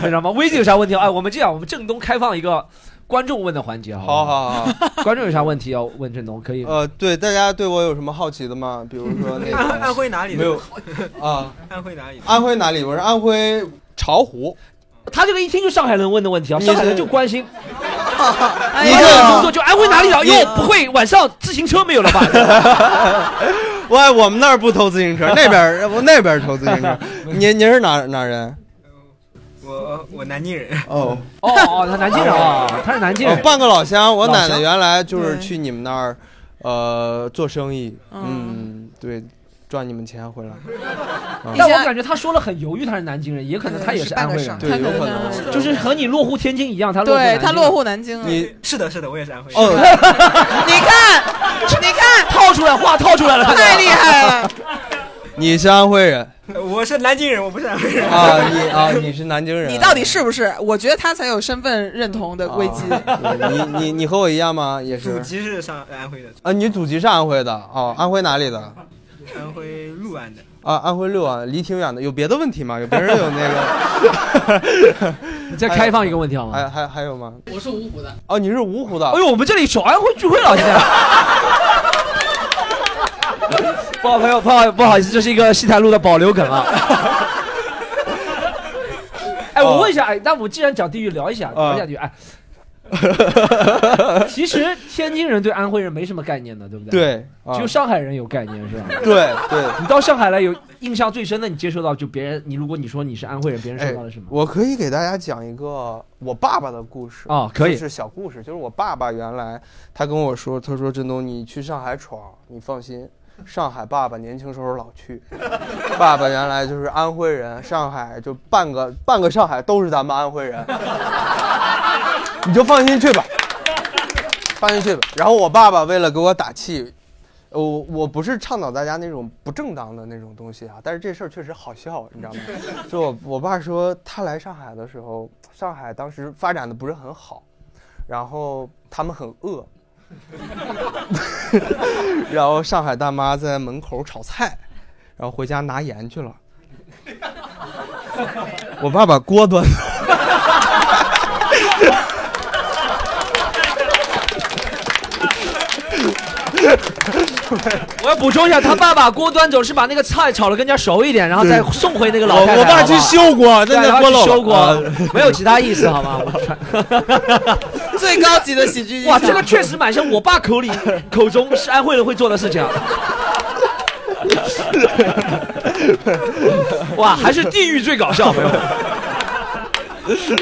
非常棒。危机有啥问题？哎，我们这样，我们正东开放一个观众问的环节，好不好好好，观众有啥问题要问郑东？可以。呃，对，大家对我有什么好奇的吗？比如说那个安 安徽哪里的没有啊？安徽哪里？安徽哪里？我是安徽巢湖。他这个一听就上海人问的问题啊，上海人就关心。工作就安徽哪里啊？你哟，不会晚上自行车没有了吧？我我们那儿不偷自行车，那边儿我那边儿偷自行车。您您是哪哪人？我我南京人。哦哦哦，他南京人啊，他是南京人。哦半个老乡。我奶奶原来就是去你们那儿，呃，做生意。嗯嗯，对，赚你们钱回来。但我感觉他说了很犹豫，他是南京人，也可能他也是安徽人，对，有可能。就是和你落户天津一样，他落户南京对他落户南京。你是的，是的，我也是安徽人。哦，你看，出来话套出来了，太厉害了。你是安徽人我是南京人，我不是安徽人。啊？你啊，你是南京人。你到底是不是？我觉得他才有身份认同的危机。对你你你和我一样吗？也是祖籍是上安徽的，啊，你祖籍是安徽的哦，安徽哪里的？安徽六安的。啊，安徽六安，离挺远的。有别的问题吗？有别人有那个？你再开放一个问题好吗？还还还有吗？我是芜湖的。哦，你是芜湖的。哎呦，我们这里小安徽聚会了，现在。不好朋友，不好不好意思，这是一个西坛路的保留梗啊。哎，我问一下，哎，那我既然讲地域，聊一下，聊一下地域。哎，其实天津人对安徽人没什么概念的，对不对？对，啊只有上海人有概念，是吧？对对。你到上海来有印象最深的，你接受到就别人，你如果你说你是安徽人，别人哎说到了什么？我可以给大家讲一个我爸爸的故事啊可以是小故事，就是我爸爸原来他跟我说，他说振东你去上海闯，你放心，上海爸爸年轻时候老去，爸爸原来就是安徽人，上海就半个半个上海都是咱们安徽人，你就放心去吧，放心去吧。然后我爸爸为了给我打气。我我不是倡导大家那种不正当的那种东西啊，但是这事儿确实好笑，你知道吗？就我我爸说他来上海的时候，上海当时发展的不是很好，然后他们很饿，然后上海大妈在门口炒菜，然后回家拿盐去了。我爸把锅端走。我要补充一下，他爸把锅端走是把那个菜炒的更加熟一点，然后再送回那个老太太。我我爸去修锅，对真的锅漏没有其他意思，好吗？最高级的喜剧哇，这个确实蛮像我爸口里 口中是安徽人会做的事情啊。哇，还是地狱最搞笑，朋友们。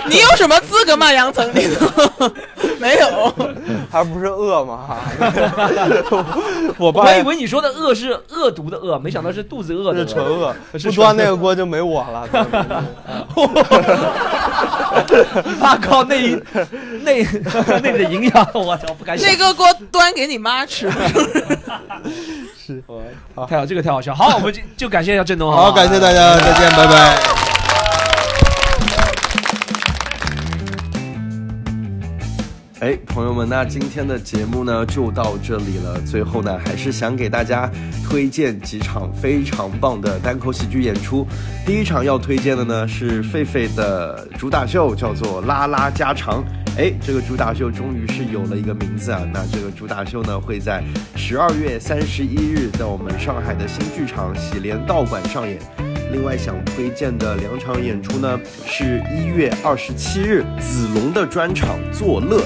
你有什么资格骂杨丞琳？没有，还不是饿吗？我爸我还以为你说的饿是恶毒的恶，没想到是肚子饿的是纯饿，不端那个锅就没我了。你 爸靠内内内的营养，我操，不敢想。那个锅端给你妈吃。是，太好，这个太好笑。好，我们就就感谢一下振东，好，感谢大家，再见，拜拜。哎，朋友们，那今天的节目呢就到这里了。最后呢，还是想给大家推荐几场非常棒的单口喜剧演出。第一场要推荐的呢是狒狒的主打秀，叫做《拉拉家常》。哎，这个主打秀终于是有了一个名字啊！那这个主打秀呢会在十二月三十一日在我们上海的新剧场喜莲道馆上演。另外想推荐的两场演出呢，是一月二十七日子龙的专场《作乐》，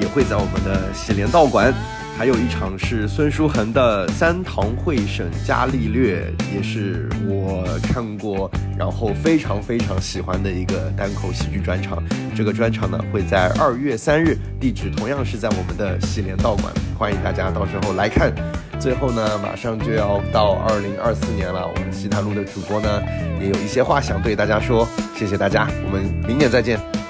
也会在我们的喜莲道馆。还有一场是孙书恒的《三堂会审伽利略》，也是我看过，然后非常非常喜欢的一个单口喜剧专场。这个专场呢会在二月三日，地址同样是在我们的喜莲道馆，欢迎大家到时候来看。最后呢，马上就要到二零二四年了，我们西坛路的主播呢也有一些话想对大家说，谢谢大家，我们明年再见。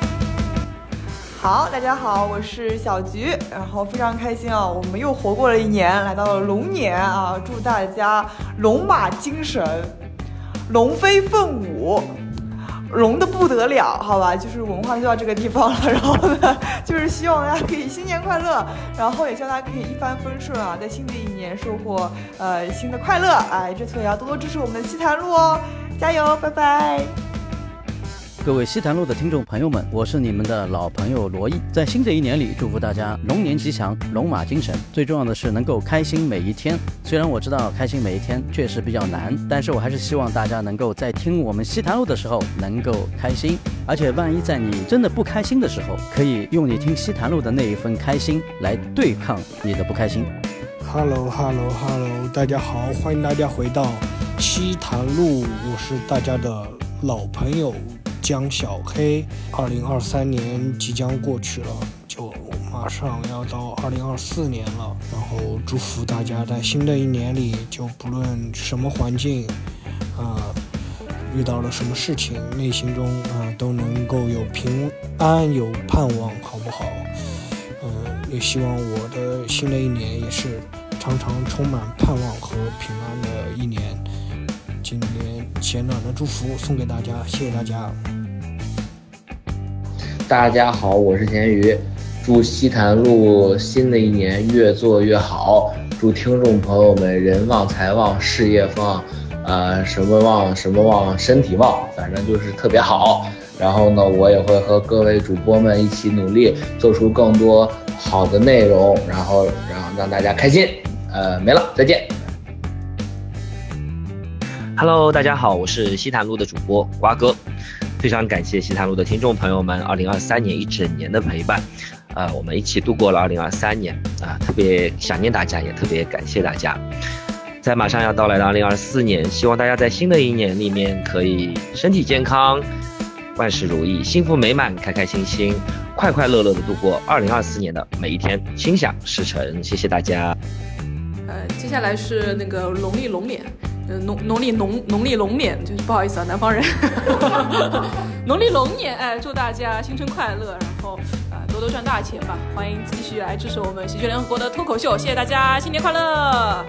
好，大家好，我是小菊，然后非常开心啊，我们又活过了一年，来到了龙年啊，祝大家龙马精神，龙飞凤舞，龙的不得了，好吧，就是文化就到这个地方了，然后呢，就是希望大家可以新年快乐，然后也希望大家可以一帆风顺啊，在新的一年收获呃新的快乐，哎，这次也要多多支持我们的西坛路哦，加油，拜拜。各位西坛路的听众朋友们，我是你们的老朋友罗毅。在新的一年里，祝福大家龙年吉祥，龙马精神。最重要的是能够开心每一天。虽然我知道开心每一天确实比较难，但是我还是希望大家能够在听我们西坛路的时候能够开心。而且万一在你真的不开心的时候，可以用你听西坛路的那一份开心来对抗你的不开心。Hello Hello Hello，大家好，欢迎大家回到西坛路，我是大家的老朋友江小黑。二零二三年即将过去了，就马上要到二零二四年了。然后祝福大家在新的一年里，就不论什么环境，啊、遇到了什么事情，内心中啊、都能够有平安，有盼望，好不好？嗯，也希望我的新的一年也是常常充满盼望和平安的一年。今年简短的祝福送给大家，谢谢大家。大家好，我是咸鱼，祝西坛路新的一年越做越好，祝听众朋友们人旺财旺事业旺，呃，什么旺什么旺，身体旺，反正就是特别好。然后呢，我也会和各位主播们一起努力，做出更多好的内容，然后然后让大家开心。呃，没了，再见。Hello，大家好，我是西坛路的主播瓜哥，非常感谢西坛路的听众朋友们，二零二三年一整年的陪伴，呃，我们一起度过了二零二三年啊、特别想念大家，也特别感谢大家。在马上要到来的二零二四年，希望大家在新的一年里面可以身体健康，万事如意，幸福美满，开开心心，快快乐乐的度过二零二四年的每一天，心想事成。谢谢大家。呃，接下来是那个农历龙年，呃，农农历农农历龙年，就是不好意思啊，南方人。农历龙年，哎，祝大家新春快乐，然后啊、多多赚大钱吧！欢迎继续来支持我们喜剧联合国的脱口秀，谢谢大家，新年快乐！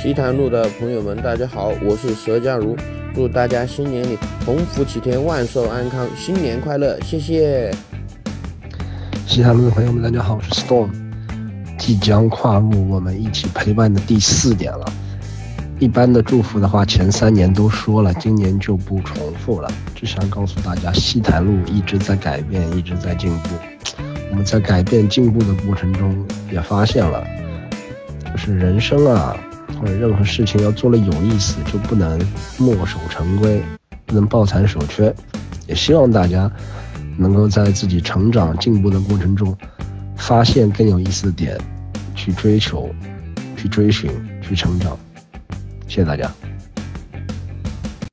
西坛路的朋友们，大家好，我是佘佳如，祝大家新年里鸿福齐天，万寿安康，新年快乐，谢谢。西坛路的朋友们，大家好，我是 Storm，即将跨入我们一起陪伴的第四年了。一般的祝福的话，前三年都说了，今年就不重复了。只想告诉大家，西坛路一直在改变，一直在进步。我们在改变进步的过程中，也发现了，就是人生啊，或者任何事情要做了有意思，就不能墨守成规，不能抱残守缺。也希望大家能够在自己成长进步的过程中，发现更有意思的点，去追求，去追寻，去成长。谢谢大家。